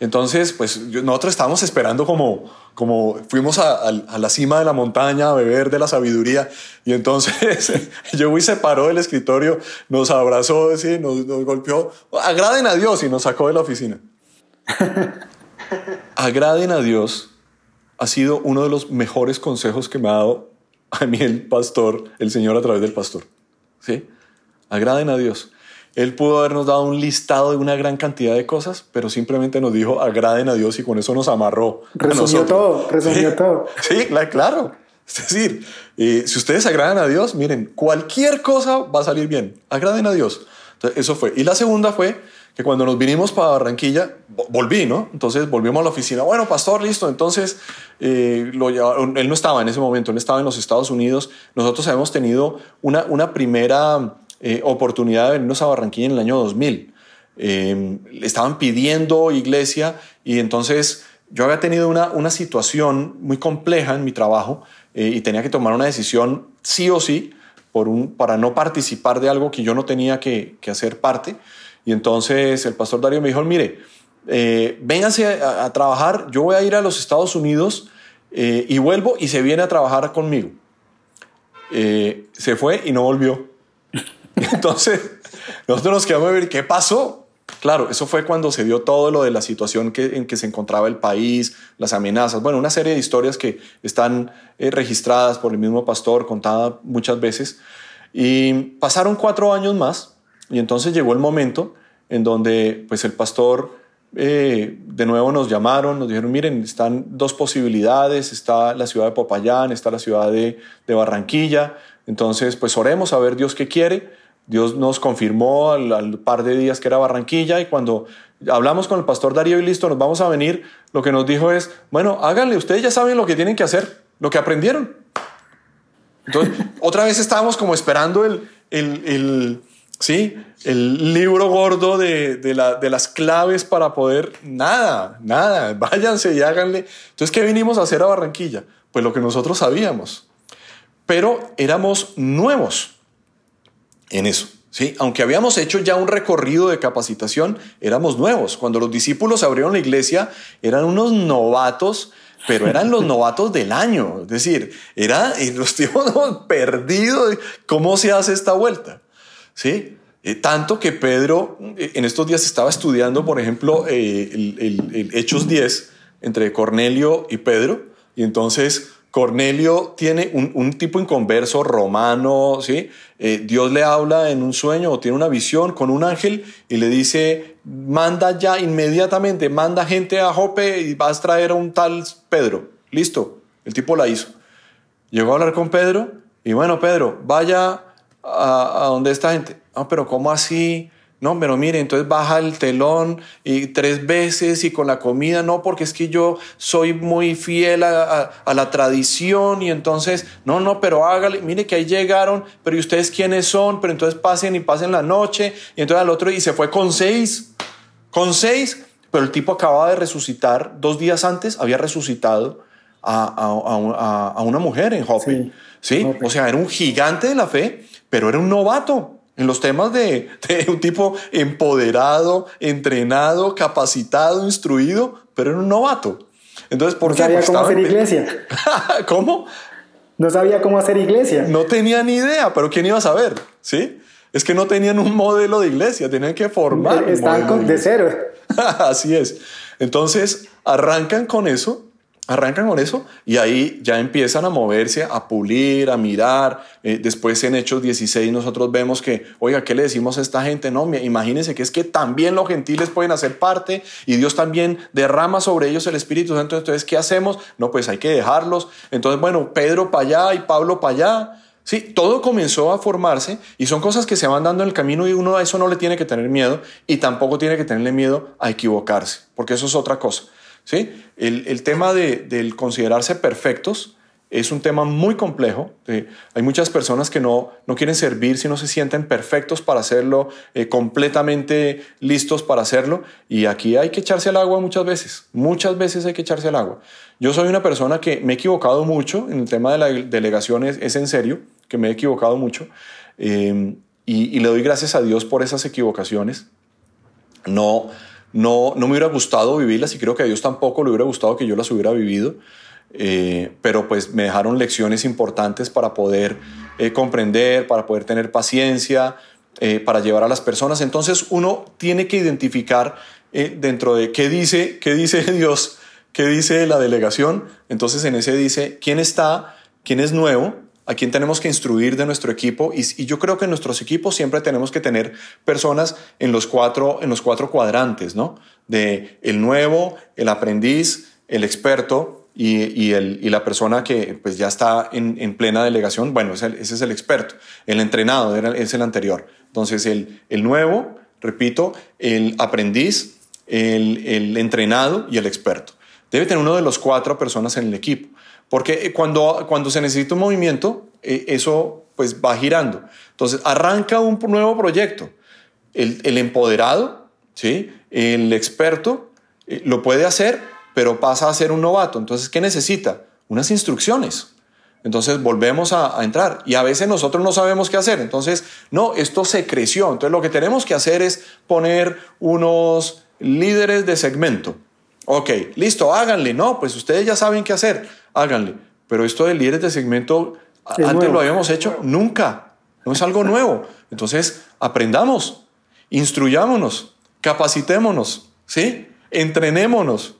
Entonces, pues nosotros estábamos esperando como, como fuimos a, la cima de la montaña a beber de la sabiduría y entonces yo se paró del escritorio, nos abrazó, nos, nos golpeó, agraden a Dios y nos sacó de la oficina. agraden a Dios ha sido uno de los mejores consejos que me ha dado a mí el pastor, el Señor a través del pastor. ¿Sí? Agraden a Dios. Él pudo habernos dado un listado de una gran cantidad de cosas, pero simplemente nos dijo, agraden a Dios y con eso nos amarró. Resumió todo, resumió sí, todo. Sí, claro. Es decir, eh, si ustedes agradan a Dios, miren, cualquier cosa va a salir bien. Agraden a Dios. Entonces, eso fue. Y la segunda fue que cuando nos vinimos para Barranquilla, volví, ¿no? Entonces volvimos a la oficina. Bueno, pastor, listo. Entonces, eh, lo él no estaba en ese momento, él estaba en los Estados Unidos. Nosotros habíamos tenido una, una primera eh, oportunidad de venirnos a Barranquilla en el año 2000. Eh, estaban pidiendo iglesia y entonces yo había tenido una, una situación muy compleja en mi trabajo eh, y tenía que tomar una decisión sí o sí por un, para no participar de algo que yo no tenía que, que hacer parte. Y entonces el pastor Darío me dijo, mire, eh, a, a, trabajar, yo voy a ir a los Estados Unidos eh, y vuelvo y se viene a trabajar conmigo. Eh, se fue y no volvió. Entonces, nosotros nos quedamos a ver qué pasó. Claro, eso fue cuando se dio todo lo de la situación que, en que se encontraba el país, las amenazas, bueno, una serie de historias que están eh, registradas por el mismo pastor, contada muchas veces. Y pasaron cuatro años más y entonces llegó el momento en donde pues el pastor eh, de nuevo nos llamaron, nos dijeron, miren, están dos posibilidades, está la ciudad de Popayán, está la ciudad de, de Barranquilla, entonces pues oremos a ver Dios qué quiere. Dios nos confirmó al, al, par de días que era Barranquilla y cuando hablamos con el pastor Darío y listo, nos vamos a venir, lo que nos dijo es, bueno, háganle, ustedes ya saben lo que tienen que hacer, lo que aprendieron. Entonces, otra vez estábamos como esperando el, el, el ¿sí? el libro gordo de, de, la, de, las claves para poder, nada, nada, váyanse y háganle. Entonces, ¿qué vinimos a hacer a Barranquilla? Pues lo que nosotros sabíamos, pero éramos nuevos en eso. ¿sí? Aunque habíamos hecho ya un recorrido de capacitación, éramos nuevos. Cuando los discípulos abrieron la iglesia, eran unos novatos, pero eran los novatos del año. Es decir, era, los tipos perdidos. ¿Cómo se hace esta vuelta? ¿Sí? Eh, tanto que Pedro eh, en estos días estaba estudiando, por ejemplo, eh, el, el, el Hechos 10 entre Cornelio y Pedro, y entonces Cornelio tiene un, un, tipo inconverso romano, ¿sí? Eh, Dios le habla en un sueño o tiene una visión con un ángel y le dice, manda ya inmediatamente, manda gente a Jope y vas a traer a un tal Pedro. Listo, el tipo la hizo. Llegó a hablar con Pedro y bueno, Pedro, vaya a, a donde esta gente. No, pero ¿cómo así? No, pero mire, entonces baja el telón y tres veces y con la comida, no, porque es que yo soy muy fiel a, a, a, la tradición y entonces, no, no, pero hágale, mire que ahí llegaron, pero ¿y ustedes quiénes son? Pero entonces pasen y pasen la noche y entonces al otro y se fue con seis, con seis, pero el tipo acababa de resucitar, dos días antes había resucitado a, a una mujer en ¿sí? ¿sí? O sea, era un gigante de la fe, pero era un novato en los temas de, de, un tipo empoderado, entrenado, capacitado, instruido, pero era un novato. Entonces, ¿por no qué? sabía cómo hacer iglesia. ¿Cómo? No sabía cómo hacer iglesia. No tenía ni idea, pero ¿quién iba a saber? ¿Sí? Es que no tenían un modelo de iglesia, tenían que formar. Estaban con, de cero. Así es. Entonces, arrancan con eso Arrancan con eso y ahí ya empiezan a moverse, a pulir, a mirar. Eh, después en Hechos 16 nosotros vemos que, oiga, ¿qué le decimos a esta gente? No, imagínense que es que también los gentiles pueden hacer parte y Dios también derrama sobre ellos el Espíritu Santo. Entonces, ¿qué hacemos? No, pues hay que dejarlos. Entonces, bueno, Pedro para allá y Pablo para allá. Sí, todo comenzó a formarse y son cosas que se van dando en el camino y uno a eso no le tiene que tener miedo y tampoco tiene que tenerle miedo a equivocarse, porque eso es otra cosa. El, el tema de, del considerarse perfectos es un tema muy complejo. Hay muchas personas que no, no quieren servir si no se sienten perfectos para hacerlo, eh, completamente listos para hacerlo. Y aquí hay que echarse al agua muchas veces. Muchas veces hay que echarse al agua. Yo soy una persona que me he equivocado mucho en el tema de la delegación, es, es en serio, que me he equivocado mucho. Eh, y, y le doy gracias a Dios por esas equivocaciones. No no, no me hubiera gustado vivirlas y creo que a Dios tampoco le hubiera gustado que yo las hubiera vivido, eh, pero pues me dejaron lecciones importantes para poder eh, comprender, para poder tener paciencia, eh, para llevar a las personas. Entonces uno tiene que identificar eh, dentro de qué dice, qué dice Dios, qué dice la delegación. Entonces en ese dice quién está, quién es nuevo, a quién tenemos que instruir de nuestro equipo y, yo creo que en nuestros equipos siempre tenemos que tener personas en los cuatro, en los cuatro cuadrantes, ¿no? De el nuevo, el aprendiz, el experto y, el, y la persona que pues ya está en, plena delegación, bueno, ese, es el experto, el entrenado es el anterior. Entonces el, el nuevo, repito, el aprendiz, el, el entrenado y el experto. Debe tener uno de los cuatro personas en el equipo. Porque eh, cuando, cuando se necesita un movimiento, eh, eso pues va girando. Entonces arranca un nuevo proyecto. El, el empoderado, ¿sí? el experto, eh, lo puede hacer, pero pasa a ser un novato. Entonces, ¿qué necesita? Unas instrucciones. Entonces volvemos a, a, entrar y a veces nosotros no sabemos qué hacer. Entonces, no, esto se creció. Entonces lo que tenemos que hacer es poner unos líderes de segmento. Ok, listo, háganle. No, pues ustedes ya saben qué hacer, háganle. Pero esto de líderes de segmento, antes lo habíamos hecho, nunca. No es algo nuevo. Entonces, aprendamos, instruyámonos, capacitémonos, ¿sí? Entrenémonos.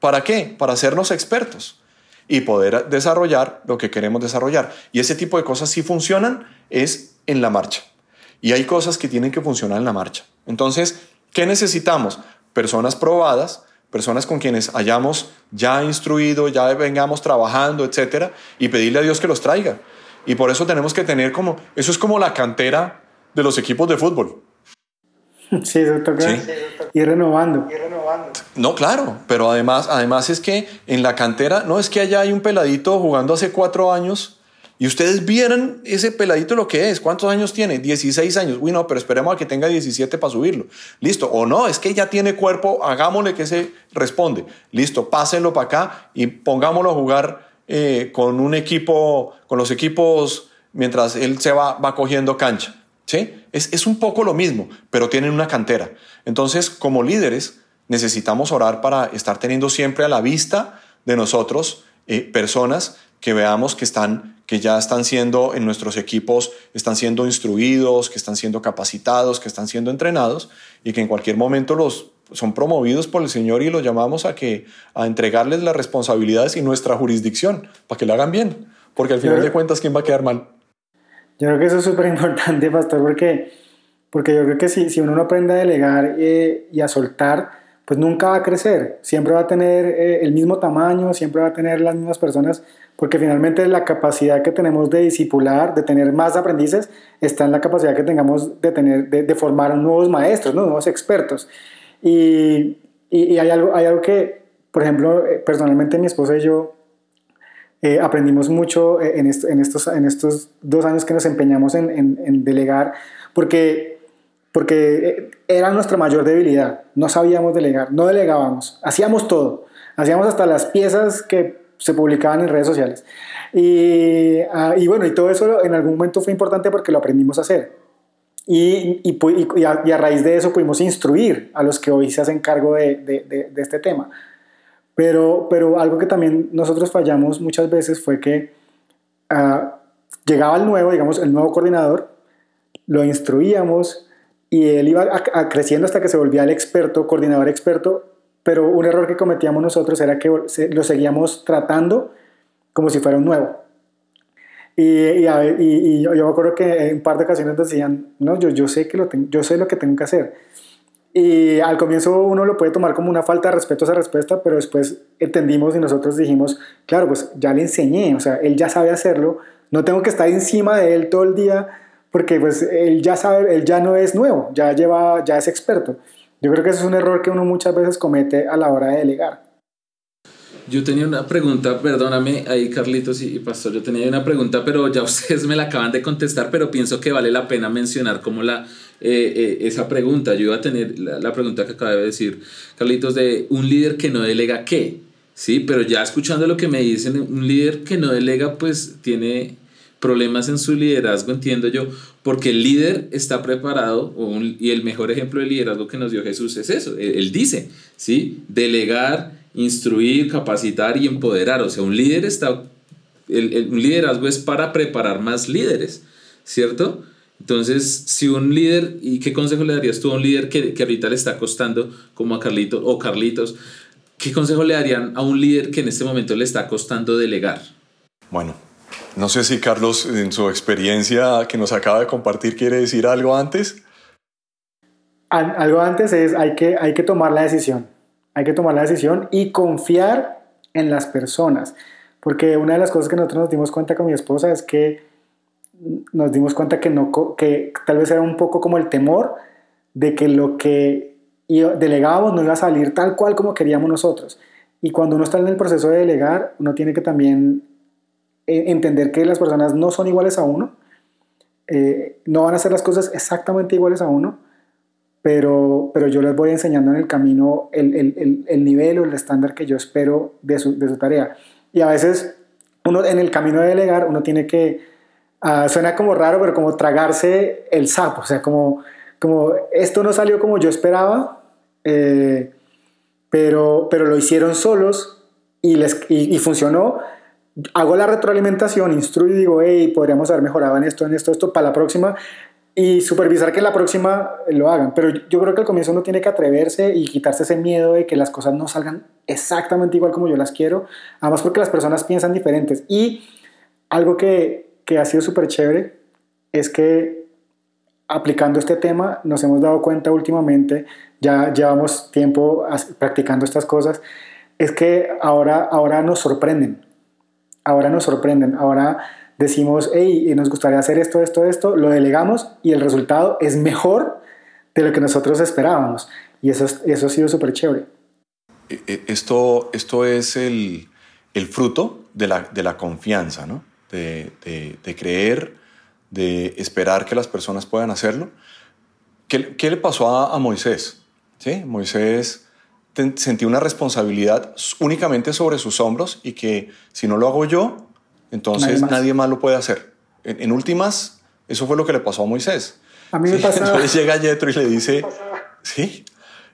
¿Para qué? Para hacernos expertos y poder desarrollar lo que queremos desarrollar. Y ese tipo de cosas si funcionan es en la marcha. Y hay cosas que tienen que funcionar en la marcha. Entonces, ¿qué necesitamos? Personas probadas, personas con quienes hayamos ya instruido, ya vengamos trabajando, etcétera, y pedirle a Dios que los traiga. Y por eso tenemos que tener como, eso es como la cantera de los equipos de fútbol. Sí, eso toca ir renovando. No, claro, pero además, además es que en la cantera, no es que allá hay un peladito jugando hace cuatro años y ustedes vieran ese peladito lo que es. ¿Cuántos años tiene? 16 años. Uy, no, pero esperemos a que tenga 17 para subirlo. Listo. O no, es que ya tiene cuerpo, hagámosle que se responde. Listo, pásenlo para acá y pongámoslo a jugar eh, con un equipo, con los equipos mientras él se va, va cogiendo cancha. ¿Sí? Es, es un poco lo mismo, pero tienen una cantera. Entonces, como líderes, necesitamos orar para estar teniendo siempre a la vista de nosotros eh, personas que veamos que, están, que ya están siendo en nuestros equipos, están siendo instruidos, que están siendo capacitados, que están siendo entrenados y que en cualquier momento los son promovidos por el Señor y los llamamos a, que, a entregarles las responsabilidades y nuestra jurisdicción para que lo hagan bien, porque al final de cuentas, ¿quién va a quedar mal? Yo creo que eso es súper importante, pastor, porque, porque yo creo que si, si uno no aprende a delegar eh, y a soltar, pues nunca va a crecer, siempre va a tener eh, el mismo tamaño, siempre va a tener las mismas personas, porque finalmente la capacidad que tenemos de disipular, de tener más aprendices, está en la capacidad que tengamos de, tener, de, formar nuevos maestros, nuevos expertos. Y, y, hay, algo, hay algo que, por ejemplo, eh, personalmente mi esposa y yo eh, aprendimos mucho en, en, estos, en estos dos años que nos empeñamos en, en, en delegar, porque porque eh, era nuestra mayor debilidad. No sabíamos delegar, no delegábamos, hacíamos todo. Hacíamos hasta las piezas que se publicaban en redes sociales. Y, ah, y bueno, y todo eso en algún momento fue importante porque lo aprendimos a hacer. Y, y, a, raíz de eso pudimos instruir a los que hoy se hacen cargo de, de, de, este tema. Pero, pero algo que también nosotros fallamos muchas veces fue que uh, llegaba el nuevo, digamos, el nuevo coordinador, lo instruíamos, y él iba creciendo hasta que se volvía el experto, coordinador experto, pero un error que cometíamos nosotros era que lo seguíamos tratando como si fuera un nuevo. Y, y, yo, me acuerdo que en un par de ocasiones decían, no, yo, yo, sé que lo yo sé lo que tengo que hacer. Y al comienzo uno lo puede tomar como una falta de respeto a esa respuesta, pero después entendimos y nosotros dijimos, claro, pues ya le enseñé, o sea, él ya sabe hacerlo, no tengo que estar encima de él todo el día porque pues él ya sabe, él ya no es nuevo, ya lleva, ya es experto. Yo creo que eso es un error que uno muchas veces comete a la hora de delegar. Yo tenía una pregunta, perdóname ahí Carlitos y, Pastor, yo tenía una pregunta, pero ya ustedes me la acaban de contestar, pero pienso que vale la pena mencionar como la, eh, eh, esa pregunta. Yo iba a tener la, la, pregunta que acaba de decir Carlitos de un líder que no delega qué, ¿sí? Pero ya escuchando lo que me dicen, un líder que no delega pues tiene problemas en su liderazgo, entiendo yo, porque el líder está preparado, y el mejor ejemplo de liderazgo que nos dio Jesús es eso, él, dice, ¿sí? Delegar, instruir, capacitar y empoderar, o sea, un líder está, el, un liderazgo es para preparar más líderes, ¿cierto? Entonces, si un líder, ¿y qué consejo le darías tú a un líder que, que ahorita le está costando, como a Carlitos o Carlitos, qué consejo le darían a un líder que en este momento le está costando delegar? Bueno, No sé si Carlos, en su experiencia que nos acaba de compartir, quiere decir algo antes. Algo antes es, hay que, hay que tomar la decisión. Hay que tomar la decisión y confiar en las personas. Porque una de las cosas que nosotros nos dimos cuenta con mi esposa es que nos dimos cuenta que, no, que tal vez era un poco como el temor de que lo que delegábamos no iba a salir tal cual como queríamos nosotros. Y cuando uno está en el proceso de delegar, uno tiene que también entender que las personas no son iguales a uno, eh, no van a hacer las cosas exactamente iguales a uno, pero, pero yo les voy enseñando en el camino el, el, el, nivel o el estándar que yo espero de su, de su, tarea. Y a veces uno en el camino de delegar, uno tiene que, uh, suena como raro, pero como tragarse el sapo, o sea, como, como esto no salió como yo esperaba, eh, pero, pero lo hicieron solos y, les, y, y funcionó, hago la retroalimentación, instruyo y digo, hey, podríamos haber mejorado en esto, en esto, esto, para la próxima, y supervisar que la próxima lo hagan. Pero yo creo que al comienzo uno tiene que atreverse y quitarse ese miedo de que las cosas no salgan exactamente igual como yo las quiero, además porque las personas piensan diferentes. Y algo que, que ha sido súper chévere es que aplicando este tema nos hemos dado cuenta últimamente, ya llevamos tiempo practicando estas cosas, es que ahora, ahora nos sorprenden ahora nos sorprenden, ahora decimos, hey, nos gustaría hacer esto, esto, esto, lo delegamos y el resultado es mejor de lo que nosotros esperábamos. Y eso, eso ha sido súper chévere. E, e, esto, esto es el, el fruto de la, de la confianza, ¿no? De, de, creer, de esperar que las personas puedan hacerlo. ¿Qué, qué le pasó a, a Moisés? ¿Sí? Moisés sentí una responsabilidad únicamente sobre sus hombros y que si no lo hago yo, entonces nadie más, lo puede hacer. En, últimas, eso fue lo que le pasó a Moisés. A mí me ¿Sí? Entonces llega Yetro y le dice, sí,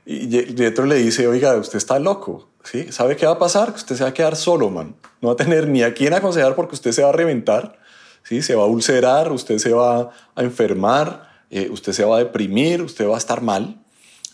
y Yetro le dice, oiga, usted está loco, ¿sí? ¿Sabe qué va a pasar? Que usted se va a quedar solo, man. No va a tener ni a quién aconsejar porque usted se va a reventar, ¿sí? Se va a ulcerar, usted se va a enfermar, eh, usted se va a deprimir, usted va a estar mal.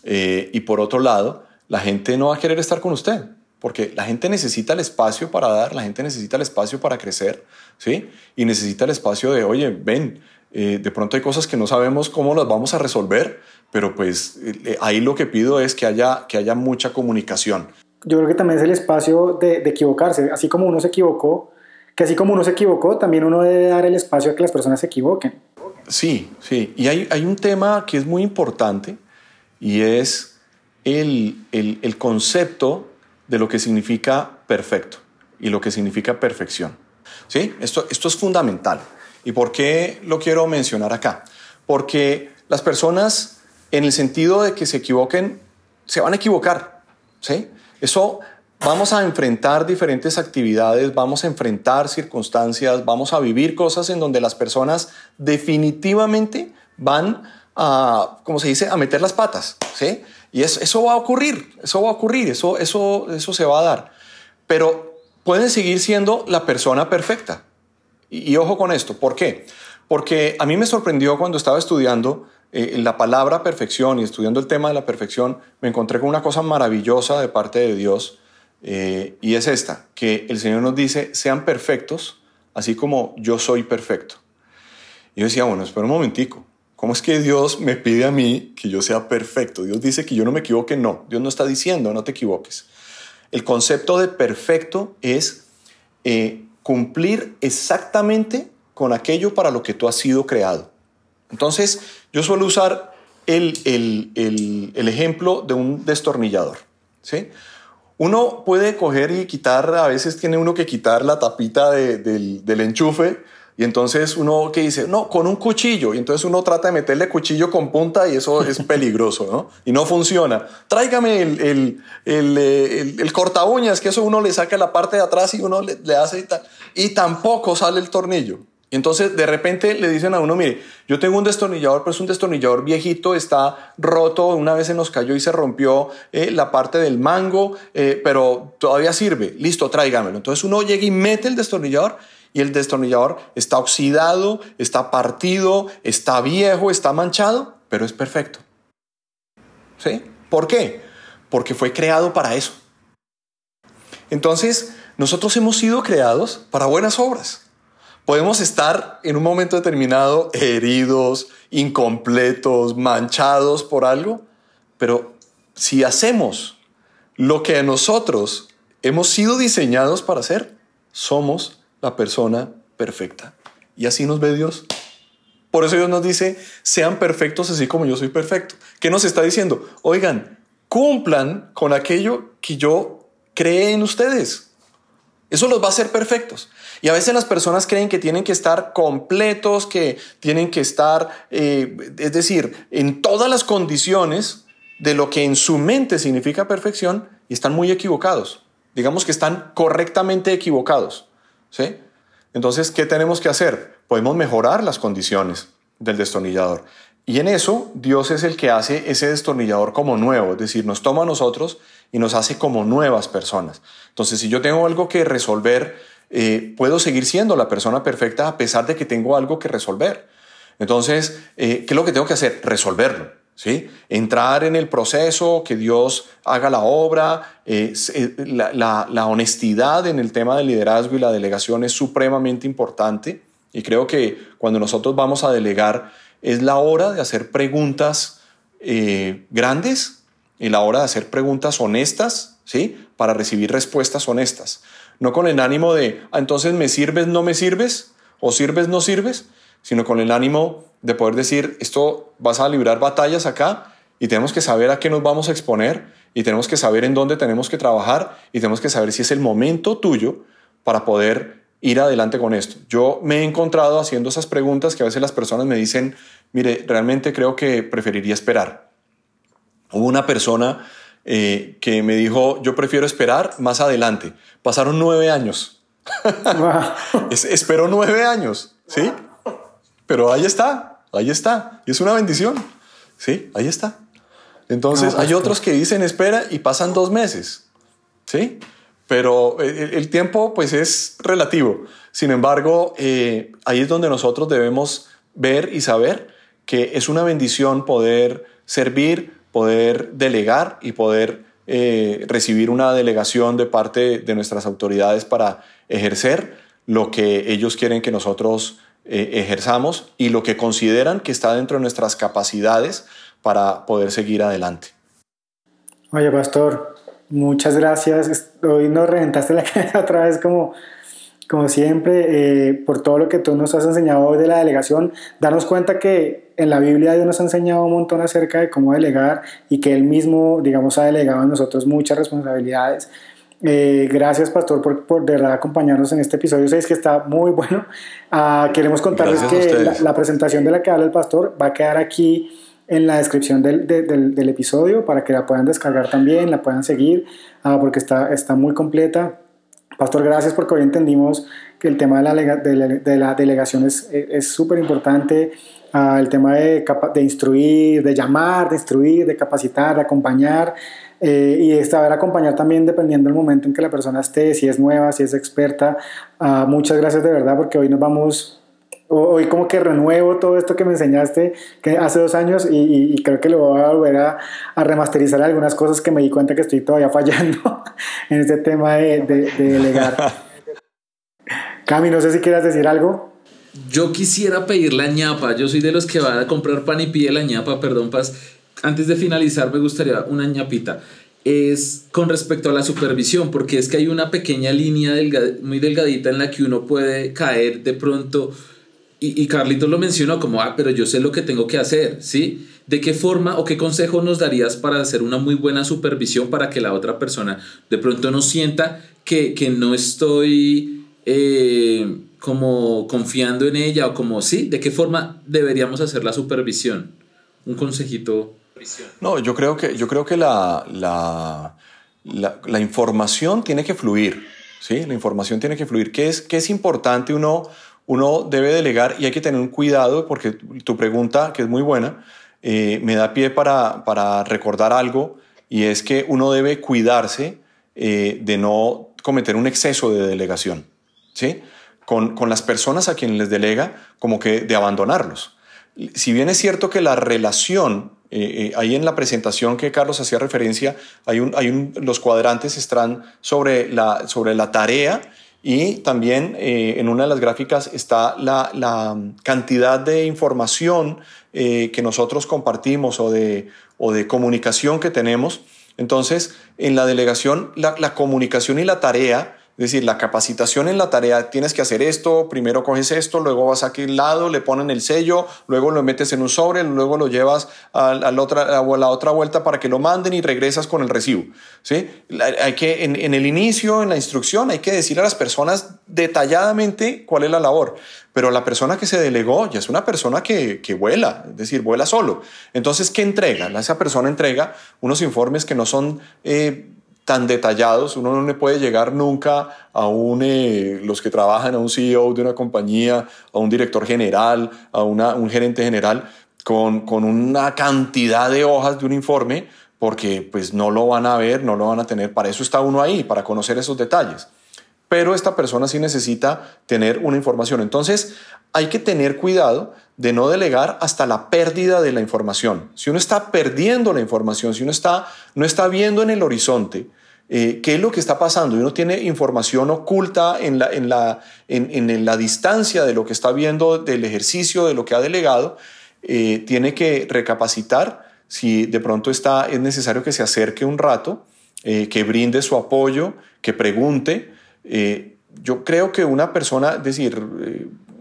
Eh, y por otro lado, la gente no va a querer estar con usted, porque la gente necesita el espacio para dar, la gente necesita el espacio para crecer, ¿sí? Y necesita el espacio de, oye, ven, eh, de pronto hay cosas que no sabemos cómo las vamos a resolver, pero pues eh, ahí lo que pido es que haya, que haya mucha comunicación. Yo creo que también es el espacio de, de equivocarse, así como uno se equivocó, que así como uno se equivocó, también uno debe dar el espacio a que las personas se equivoquen. Sí, sí, y hay, hay un tema que es muy importante y es el, el, concepto de lo que significa perfecto y lo que significa perfección. ¿Sí? Esto, esto es fundamental. ¿Y por qué lo quiero mencionar acá? Porque las personas, en el sentido de que se equivoquen, se van a equivocar. ¿sí? Eso vamos a enfrentar diferentes actividades, vamos a enfrentar circunstancias, vamos a vivir cosas en donde las personas definitivamente van a, como se dice, a meter las patas. ¿sí? Y eso, eso va a ocurrir, eso va a ocurrir, eso, eso, eso se va a dar. Pero pueden seguir siendo la persona perfecta. Y, ojo con esto, ¿por qué? Porque a mí me sorprendió cuando estaba estudiando eh, la palabra perfección y estudiando el tema de la perfección, me encontré con una cosa maravillosa de parte de Dios eh, y es esta, que el Señor nos dice, sean perfectos, así como yo soy perfecto. Y yo decía, bueno, espera un momentico, ¿Cómo es que Dios me pide a mí que yo sea perfecto? Dios dice que yo no me equivoque, no. Dios no está diciendo, no te equivoques. El concepto de perfecto es eh, cumplir exactamente con aquello para lo que tú has sido creado. Entonces, yo suelo usar el, el, el, ejemplo de un destornillador. ¿sí? Uno puede coger y quitar, a veces tiene uno que quitar la tapita de, del, del enchufe y entonces uno que dice, no, con un cuchillo. Y entonces uno trata de meterle cuchillo con punta y eso es peligroso, ¿no? Y no funciona. Tráigame el, el, el, eh, el, corta uñas, que eso uno le saca la parte de atrás y uno le, le hace y tal. Y tampoco sale el tornillo. Y entonces de repente le dicen a uno, mire, yo tengo un destornillador, pero es un destornillador viejito, está roto, una vez se nos cayó y se rompió eh, la parte del mango, eh, pero todavía sirve, listo, tráigamelo. Entonces uno llega y mete el destornillador y el destornillador está oxidado, está partido, está viejo, está manchado, pero es perfecto. ¿Sí? ¿Por qué? Porque fue creado para eso. Entonces, nosotros hemos sido creados para buenas obras, Podemos estar en un momento determinado heridos, incompletos, manchados por algo, pero si hacemos lo que nosotros hemos sido diseñados para hacer, somos la persona perfecta. Y así nos ve Dios. Por eso Dios nos dice, sean perfectos así como yo soy perfecto. ¿Qué nos está diciendo? Oigan, cumplan con aquello que yo creé en ustedes. Eso los va a hacer perfectos. Y a veces las personas creen que tienen que estar completos, que tienen que estar, eh, es decir, en todas las condiciones de lo que en su mente significa perfección y están muy equivocados. Digamos que están correctamente equivocados. Entonces, ¿qué tenemos que hacer? Podemos mejorar las condiciones del destornillador. Y en eso Dios es el que hace ese destornillador como nuevo, es decir, nos toma a nosotros y nos hace como nuevas personas. Entonces, si yo tengo algo que resolver, eh, puedo seguir siendo la persona perfecta a pesar de que tengo algo que resolver. Entonces, eh, ¿qué es lo que tengo que hacer? Resolverlo. ¿Sí? Entrar en el proceso, que Dios haga la obra, eh, la, la, honestidad en el tema del liderazgo y la delegación es supremamente importante. Y creo que cuando nosotros vamos a delegar, es la hora de hacer preguntas eh, grandes y la hora de hacer preguntas honestas, ¿sí? Para recibir respuestas honestas. No con el ánimo de, ah, entonces me sirves, no me sirves, o sirves, no sirves, sino con el ánimo de poder decir, esto vas a librar batallas acá y tenemos que saber a qué nos vamos a exponer y tenemos que saber en dónde tenemos que trabajar y tenemos que saber si es el momento tuyo para poder ir adelante con esto. Yo me he encontrado haciendo esas preguntas que a veces las personas me dicen, mire, realmente creo que preferiría esperar. Hubo una persona eh, que me dijo, yo prefiero esperar más adelante. Pasaron nueve años. esperó nueve años, ¿sí? Pero ahí está, ahí está. Y es una bendición, ¿sí? Ahí está. Entonces, hay otros que dicen espera y pasan dos meses, ¿sí? pero el, tiempo pues es relativo. Sin embargo, eh, ahí es donde nosotros debemos ver y saber que es una bendición poder servir, poder delegar y poder eh, recibir una delegación de parte de nuestras autoridades para ejercer lo que ellos quieren que nosotros eh, ejerzamos y lo que consideran que está dentro de nuestras capacidades para poder seguir adelante. Oye, pastor, Muchas gracias. Hoy nos reventaste la cabeza otra vez como, como siempre, eh, por todo lo que tú nos has enseñado hoy de la delegación. Darnos cuenta que en la Biblia Dios nos ha enseñado un montón acerca de cómo delegar y que Él mismo, digamos, ha delegado a nosotros muchas responsabilidades. Eh, gracias, Pastor, por, por, de verdad acompañarnos en este episodio 6 que está muy bueno. Ah, queremos contarles que la, la presentación de la que habla el Pastor va a quedar aquí en la descripción del, del, del, episodio para que la puedan descargar también, la puedan seguir, ah, porque está, está muy completa. Pastor, gracias porque hoy entendimos que el tema de la, de la delegación es súper importante, ah, el tema de, de, instruir, de llamar, de instruir, de capacitar, de acompañar. Eh, y saber acompañar también dependiendo del momento en que la persona esté, si es nueva, si es experta. Ah, muchas gracias de verdad porque hoy nos vamos hoy como que renuevo todo esto que me enseñaste que hace dos años y, creo que lo voy a volver a, remasterizar algunas cosas que me di cuenta que estoy todavía fallando en este tema de, delegar. Cami, no sé si quieras decir algo. Yo quisiera pedir la ñapa. Yo soy de los que va a comprar pan y pide la ñapa, perdón, Paz. Antes de finalizar, me gustaría una ñapita. Es con respecto a la supervisión, porque es que hay una pequeña línea muy delgadita en la que uno puede caer de pronto y, y Carlitos lo mencionó como, ah, pero yo sé lo que tengo que hacer, ¿sí? ¿De qué forma o qué consejo nos darías para hacer una muy buena supervisión para que la otra persona de pronto no sienta que, que no estoy eh, como confiando en ella o como, sí, ¿de qué forma deberíamos hacer la supervisión? Un consejito. No, yo creo que, yo creo que la, la, la, información tiene que fluir, ¿sí? La información tiene que fluir. ¿Qué es, qué es importante uno uno debe delegar y hay que tener un cuidado porque tu pregunta, que es muy buena, eh, me da pie para, para, recordar algo y es que uno debe cuidarse eh, de no cometer un exceso de delegación, ¿sí? Con, con, las personas a quienes les delega, como que de abandonarlos. Si bien es cierto que la relación, eh, ahí en la presentación que Carlos hacía referencia, hay un, hay un, los cuadrantes están sobre la, sobre la tarea y también eh, en una de las gráficas está la, la cantidad de información eh, que nosotros compartimos o de, o de comunicación que tenemos. Entonces, en la delegación, la comunicación y la tarea es decir, la capacitación en la tarea, tienes que hacer esto, primero coges esto, luego vas a aquel lado, le ponen el sello, luego lo metes en un sobre, luego lo llevas a, la, otra, vuelta para que lo manden y regresas con el recibo. ¿sí? Hay que, en, el inicio, en la instrucción, hay que decir a las personas detalladamente cuál es la labor. Pero la persona que se delegó ya es una persona que, que vuela, es decir, vuela solo. Entonces, ¿qué entrega? Esa persona entrega unos informes que no son... Eh, tan detallados, uno no le puede llegar nunca a un, eh, los que trabajan, a un CEO de una compañía, a un director general, a una, un gerente general, con, con una cantidad de hojas de un informe, porque pues no lo van a ver, no lo van a tener, para eso está uno ahí, para conocer esos detalles. Pero esta persona sí necesita tener una información. Entonces hay que tener cuidado de no delegar hasta la pérdida de la información. Si uno está perdiendo la información, si uno está, no está viendo en el horizonte eh, qué es lo que está pasando uno tiene información oculta en la, distancia de lo que está viendo del ejercicio, de lo que ha delegado, eh, tiene que recapacitar. Si de pronto está, es necesario que se acerque un rato, eh, que brinde su apoyo, que pregunte. yo creo que una persona, es decir,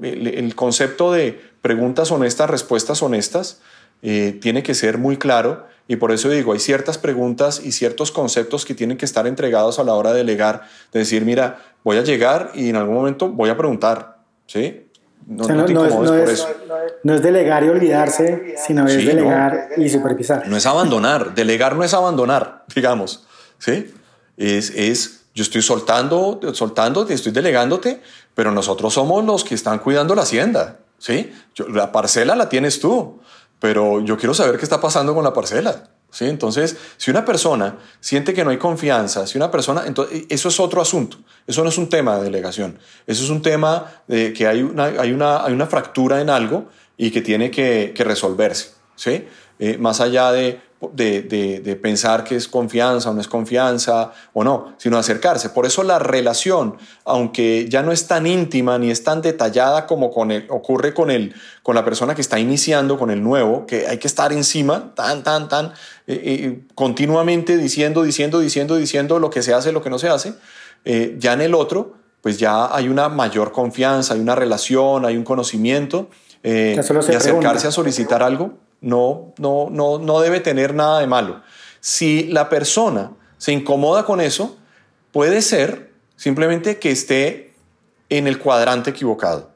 el, concepto de preguntas honestas, respuestas honestas, tiene que ser muy claro y por eso digo, hay ciertas preguntas y ciertos conceptos que tienen que estar entregados a la hora de delegar, de decir, mira, voy a llegar y en algún momento voy a preguntar, ¿sí? No, es, delegar y olvidarse, sino es delegar y supervisar. No es abandonar, delegar no es abandonar, digamos, ¿sí? Es, es yo estoy soltando, soltando, estoy delegándote, pero nosotros somos los que están cuidando la hacienda, ¿sí? la parcela la tienes tú pero yo quiero saber qué está pasando con la parcela. ¿sí? Entonces, si una persona siente que no hay confianza, si una persona, entonces, eso es otro asunto. Eso no es un tema de delegación. Eso es un tema de que hay una, hay una, hay una fractura en algo y que tiene que, que resolverse. ¿sí? Eh, más allá de de, pensar que es confianza o no es confianza o no, sino acercarse. Por eso la relación, aunque ya no es tan íntima ni es tan detallada como con el, ocurre con, el, con la persona que está iniciando, con el nuevo, que hay que estar encima, tan, tan, tan, eh, eh, continuamente diciendo, diciendo, diciendo, diciendo lo que se hace, lo que no se hace, eh, ya en el otro, pues ya hay una mayor confianza, hay una relación, hay un conocimiento, y acercarse a solicitar algo no, no, no, no debe tener nada de malo. Si la persona se incomoda con eso, puede ser simplemente que esté en el cuadrante equivocado,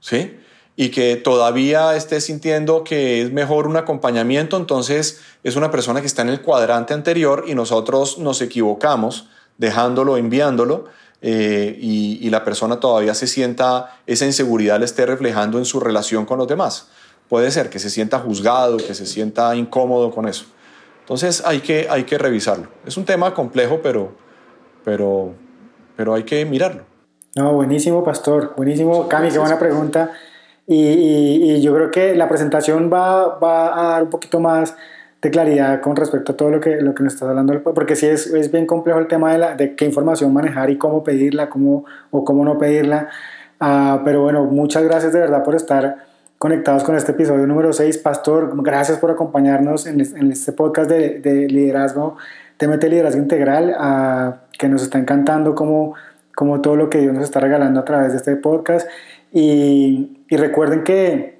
¿sí? Y que todavía esté sintiendo que es mejor un acompañamiento, entonces es una persona que está en el cuadrante anterior y nosotros nos equivocamos dejándolo, enviándolo, eh, y, y la persona todavía se sienta, esa inseguridad le esté reflejando en su relación con los demás puede ser que se sienta juzgado, que se sienta incómodo con eso. Entonces hay que, hay que revisarlo. Es un tema complejo, pero, pero, pero hay que mirarlo. No, buenísimo, Pastor. Buenísimo. Cami, qué buena pregunta. Y, y, yo creo que la presentación va, va, a dar un poquito más de claridad con respecto a todo lo que, lo que nos estás hablando, porque sí es, es bien complejo el tema de, la, de qué información manejar y cómo pedirla cómo, o cómo no pedirla. Uh, pero bueno, muchas gracias de verdad por estar conectados con este episodio número 6. Pastor, gracias por acompañarnos en, este podcast de, de liderazgo, TMT Liderazgo Integral, que nos está encantando como, como todo lo que Dios nos está regalando a través de este podcast. Y, recuerden que,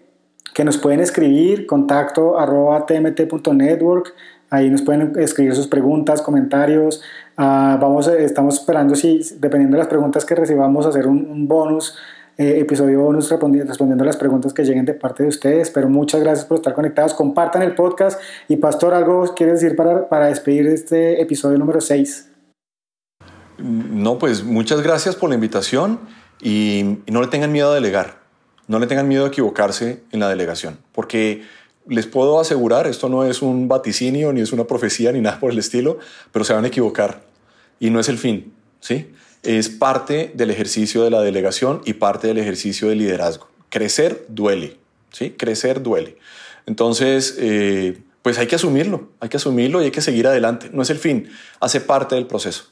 que, nos pueden escribir contacto arroba tmt.network. Ahí nos pueden escribir sus preguntas, comentarios. Uh, vamos, estamos esperando, si, dependiendo de las preguntas que recibamos, hacer un bonus eh, episodio bonus respondiendo, a las preguntas que lleguen de parte de ustedes. Pero muchas gracias por estar conectados. Compartan el podcast. Y Pastor, ¿algo quieres decir para, para despedir este episodio número 6? No, pues muchas gracias por la invitación y, no le tengan miedo a delegar. No le tengan miedo a equivocarse en la delegación. Porque les puedo asegurar, esto no es un vaticinio, ni es una profecía, ni nada por el estilo, pero se van a equivocar. Y no es el fin, ¿sí? Es parte del ejercicio de la delegación y parte del ejercicio de liderazgo. Crecer duele, ¿sí? Crecer duele. Entonces, eh, pues hay que asumirlo, hay que asumirlo y hay que seguir adelante. No es el fin, hace parte del proceso.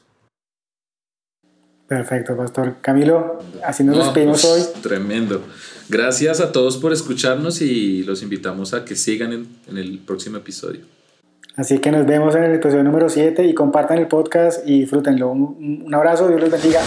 Perfecto, Pastor. Camilo, así nos despedimos pues, hoy. Tremendo. Gracias a todos por escucharnos y los invitamos a que sigan en, en el próximo episodio. Así que nos vemos en el episodio número 7 y compartan el podcast y disfrútenlo. Un, un abrazo, Dios los bendiga.